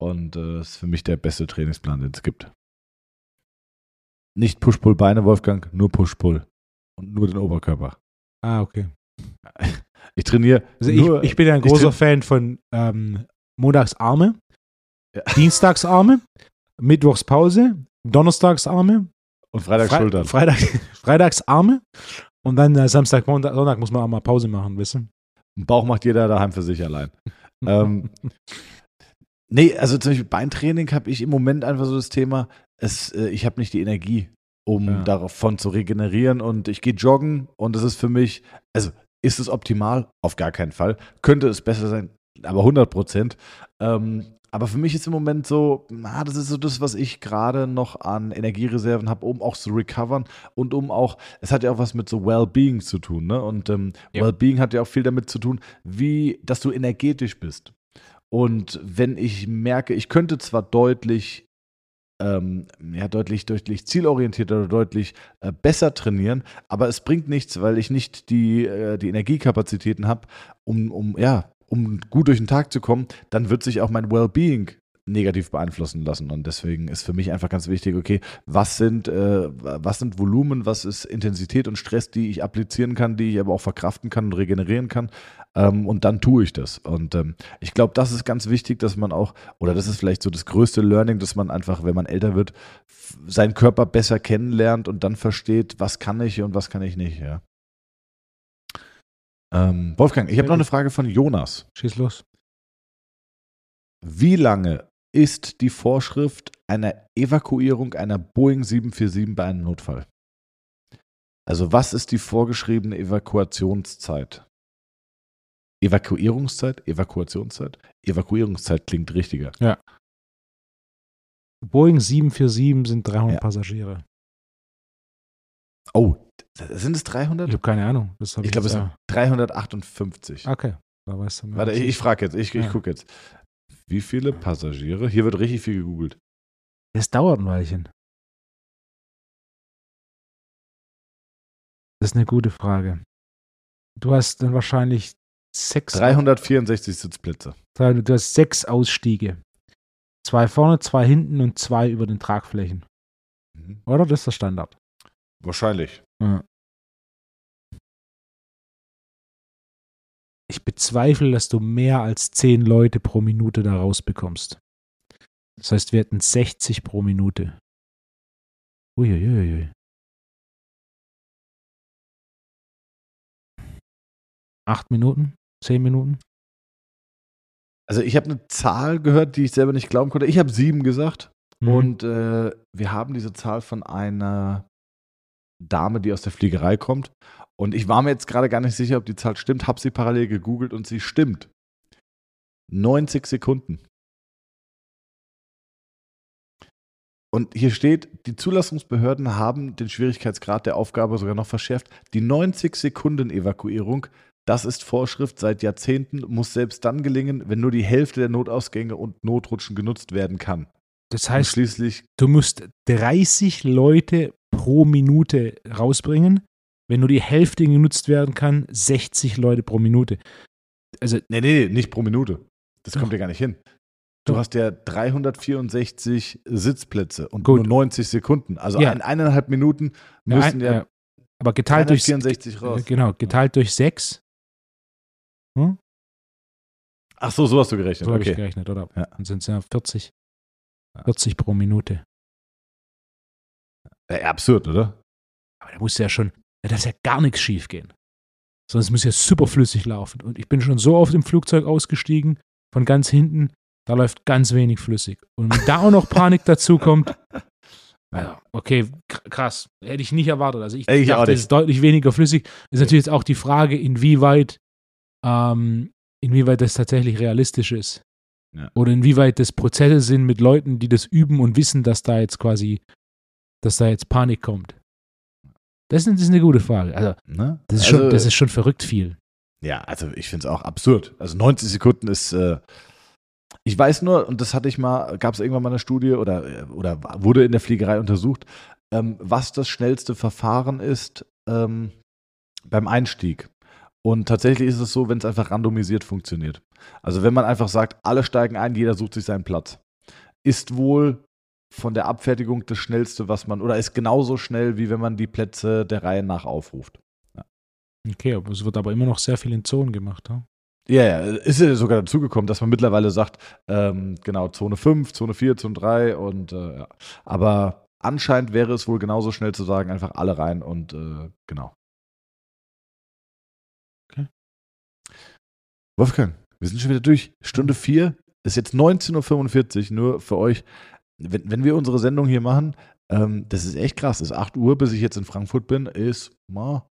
S2: und äh, ist für mich der beste Trainingsplan, den es gibt. Nicht Push-Pull-Beine, Wolfgang, nur Push-Pull. Und nur den Oberkörper.
S1: Ah, okay.
S2: Ich trainiere.
S1: Also nur, ich, ich, bin ja ein großer Fan von ähm, Montagsarme, ja. Dienstagsarme, Mittwochspause, Donnerstagsarme
S2: und Freitagsschultern.
S1: Freitag, Freitagsarme und dann äh, Samstag, Montag, Sonntag muss man auch mal Pause machen, wissen?
S2: Bauch macht jeder daheim für sich allein. ähm, nee, also zum Beispiel Beintraining habe ich im Moment einfach so das Thema, es, äh, ich habe nicht die Energie, um ja. davon zu regenerieren und ich gehe joggen und das ist für mich, also ist es optimal? Auf gar keinen Fall. Könnte es besser sein, aber 100 Prozent. Ähm, aber für mich ist im Moment so, na, das ist so das, was ich gerade noch an Energiereserven habe, um auch zu recovern und um auch, es hat ja auch was mit so Wellbeing zu tun, ne? Und ähm, ja. Wellbeing hat ja auch viel damit zu tun, wie, dass du energetisch bist. Und wenn ich merke, ich könnte zwar deutlich ähm, ja, deutlich, deutlich zielorientierter oder deutlich äh, besser trainieren, aber es bringt nichts, weil ich nicht die, äh, die Energiekapazitäten habe, um, um, ja, um gut durch den Tag zu kommen, dann wird sich auch mein Wellbeing negativ beeinflussen lassen. Und deswegen ist für mich einfach ganz wichtig, okay, was sind, äh, was sind Volumen, was ist Intensität und Stress, die ich applizieren kann, die ich aber auch verkraften kann und regenerieren kann. Ähm, und dann tue ich das. Und ähm, ich glaube, das ist ganz wichtig, dass man auch, oder das ist vielleicht so das größte Learning, dass man einfach, wenn man älter wird, seinen Körper besser kennenlernt und dann versteht, was kann ich und was kann ich nicht, ja. Ähm, Wolfgang, ich habe noch eine Frage von Jonas.
S1: Schieß los.
S2: Wie lange ist die Vorschrift einer Evakuierung einer Boeing 747 bei einem Notfall? Also was ist die vorgeschriebene Evakuationszeit? Evakuierungszeit? Evakuationszeit? Evakuierungszeit klingt richtiger.
S1: Ja. Boeing 747 sind 300 ja. Passagiere.
S2: Oh, sind es 300?
S1: Ich habe keine Ahnung.
S2: ich glaube, es sind 358.
S1: Okay. Da weißt
S2: du Warte, ich, ich frage jetzt, ich, ja. ich gucke jetzt. Wie viele Passagiere? Hier wird richtig viel gegoogelt.
S1: Es dauert ein Weilchen. Das ist eine gute Frage. Du hast dann wahrscheinlich sechs.
S2: 364 Sitzplätze.
S1: Du hast sechs Ausstiege. Zwei vorne, zwei hinten und zwei über den Tragflächen. Mhm. Oder? Das ist der Standard.
S2: Wahrscheinlich. Ja.
S1: Ich bezweifle, dass du mehr als 10 Leute pro Minute da rausbekommst. Das heißt, wir hätten 60 pro Minute. Uiuiui. Acht Minuten? Zehn Minuten?
S2: Also ich habe eine Zahl gehört, die ich selber nicht glauben konnte. Ich habe sieben gesagt. Mhm. Und äh, wir haben diese Zahl von einer Dame, die aus der Fliegerei kommt. Und ich war mir jetzt gerade gar nicht sicher, ob die Zahl stimmt, habe sie parallel gegoogelt und sie stimmt. 90 Sekunden. Und hier steht, die Zulassungsbehörden haben den Schwierigkeitsgrad der Aufgabe sogar noch verschärft. Die 90 Sekunden Evakuierung, das ist Vorschrift seit Jahrzehnten, muss selbst dann gelingen, wenn nur die Hälfte der Notausgänge und Notrutschen genutzt werden kann.
S1: Das heißt, schließlich, du musst 30 Leute pro Minute rausbringen. Wenn nur die Hälfte genutzt werden kann, 60 Leute pro Minute.
S2: Also, nee, nee, nicht pro Minute. Das doch. kommt ja gar nicht hin. Du doch. hast ja 364 Sitzplätze und Gut. nur 90 Sekunden. Also ja. in eineinhalb Minuten müssen ja, ja,
S1: aber geteilt durch
S2: 64 raus.
S1: Genau, geteilt durch 6.
S2: Hm? Ach so, so hast du gerechnet.
S1: So okay. habe ich gerechnet, oder? Ja. Dann sind es ja 40. 40 pro Minute.
S2: Ja, absurd, oder?
S1: Aber da muss ja schon, da darf ja gar nichts schief gehen. Sonst muss ja super flüssig laufen. Und ich bin schon so oft im Flugzeug ausgestiegen, von ganz hinten, da läuft ganz wenig flüssig. Und wenn da auch noch Panik dazu kommt, ja, okay, krass. Hätte ich nicht erwartet. Also ich, ich dachte, es ist deutlich weniger flüssig. Ist natürlich jetzt auch die Frage, inwieweit, ähm, inwieweit das tatsächlich realistisch ist. Ja. Oder inwieweit das Prozesse sind mit Leuten, die das üben und wissen, dass da jetzt quasi dass da jetzt Panik kommt? Das ist, eine gute Frage. Also, ne? das, ist also, schon, das ist schon verrückt viel.
S2: Ja, also ich finde es auch absurd. Also 90 Sekunden ist, äh, ich weiß nur, und das hatte ich mal, gab es irgendwann mal eine Studie oder, oder wurde in der Fliegerei untersucht, ähm, was das schnellste Verfahren ist ähm, beim Einstieg. Und tatsächlich ist es so, wenn es einfach randomisiert funktioniert. Also wenn man einfach sagt, alle steigen ein, jeder sucht sich seinen Platz, ist wohl von der Abfertigung das schnellste, was man, oder ist genauso schnell, wie wenn man die Plätze der Reihe nach aufruft. Ja.
S1: Okay, aber es wird aber immer noch sehr viel in Zonen gemacht, ja?
S2: Ja, ja, ist ja sogar dazugekommen, dass man mittlerweile sagt, ähm, genau, Zone 5, Zone 4, Zone 3 und äh, ja. Aber anscheinend wäre es wohl genauso schnell zu sagen, einfach alle rein und äh, genau. Okay. Wolfgang, wir sind schon wieder durch. Stunde 4 ist jetzt 19.45 Uhr, nur für euch wenn, wenn wir unsere Sendung hier machen, ähm, das ist echt krass. Es ist 8 Uhr, bis ich jetzt in Frankfurt bin, ist, ma,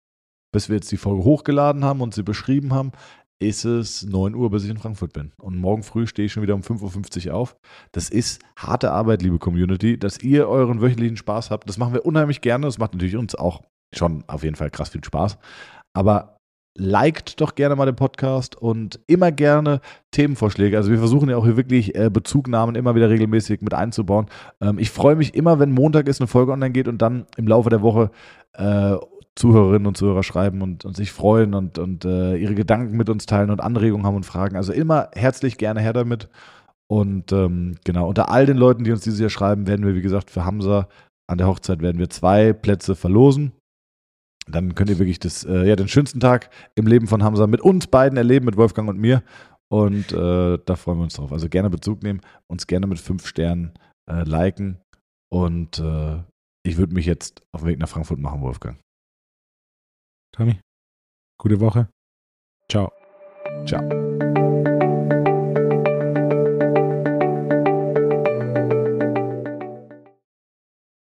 S2: bis wir jetzt die Folge hochgeladen haben und sie beschrieben haben. ist es 9 Uhr, bis ich in Frankfurt bin. Und morgen früh stehe ich schon wieder um 5.50 Uhr auf. Das ist harte Arbeit, liebe Community, dass ihr euren wöchentlichen Spaß habt. Das machen wir unheimlich gerne. Das macht natürlich uns auch schon auf jeden Fall krass viel Spaß. Aber liked doch gerne mal den Podcast und immer gerne Themenvorschläge. Also wir versuchen ja auch hier wirklich äh, Bezugnahmen immer wieder regelmäßig mit einzubauen. Ähm, ich freue mich immer, wenn Montag ist, eine Folge online geht und dann im Laufe der Woche äh, Zuhörerinnen und Zuhörer schreiben und, und sich freuen und, und äh, ihre Gedanken mit uns teilen und Anregungen haben und Fragen. Also immer herzlich gerne her damit. Und ähm, genau, unter all den Leuten, die uns dieses Jahr schreiben, werden wir, wie gesagt, für Hamza an der Hochzeit werden wir zwei Plätze verlosen. Dann könnt ihr wirklich das, äh, ja, den schönsten Tag im Leben von Hamza mit uns beiden erleben, mit Wolfgang und mir. Und äh, da freuen wir uns drauf. Also gerne Bezug nehmen, uns gerne mit fünf Sternen äh, liken. Und äh, ich würde mich jetzt auf den Weg nach Frankfurt machen, Wolfgang.
S1: Tommy, gute Woche. Ciao.
S2: Ciao.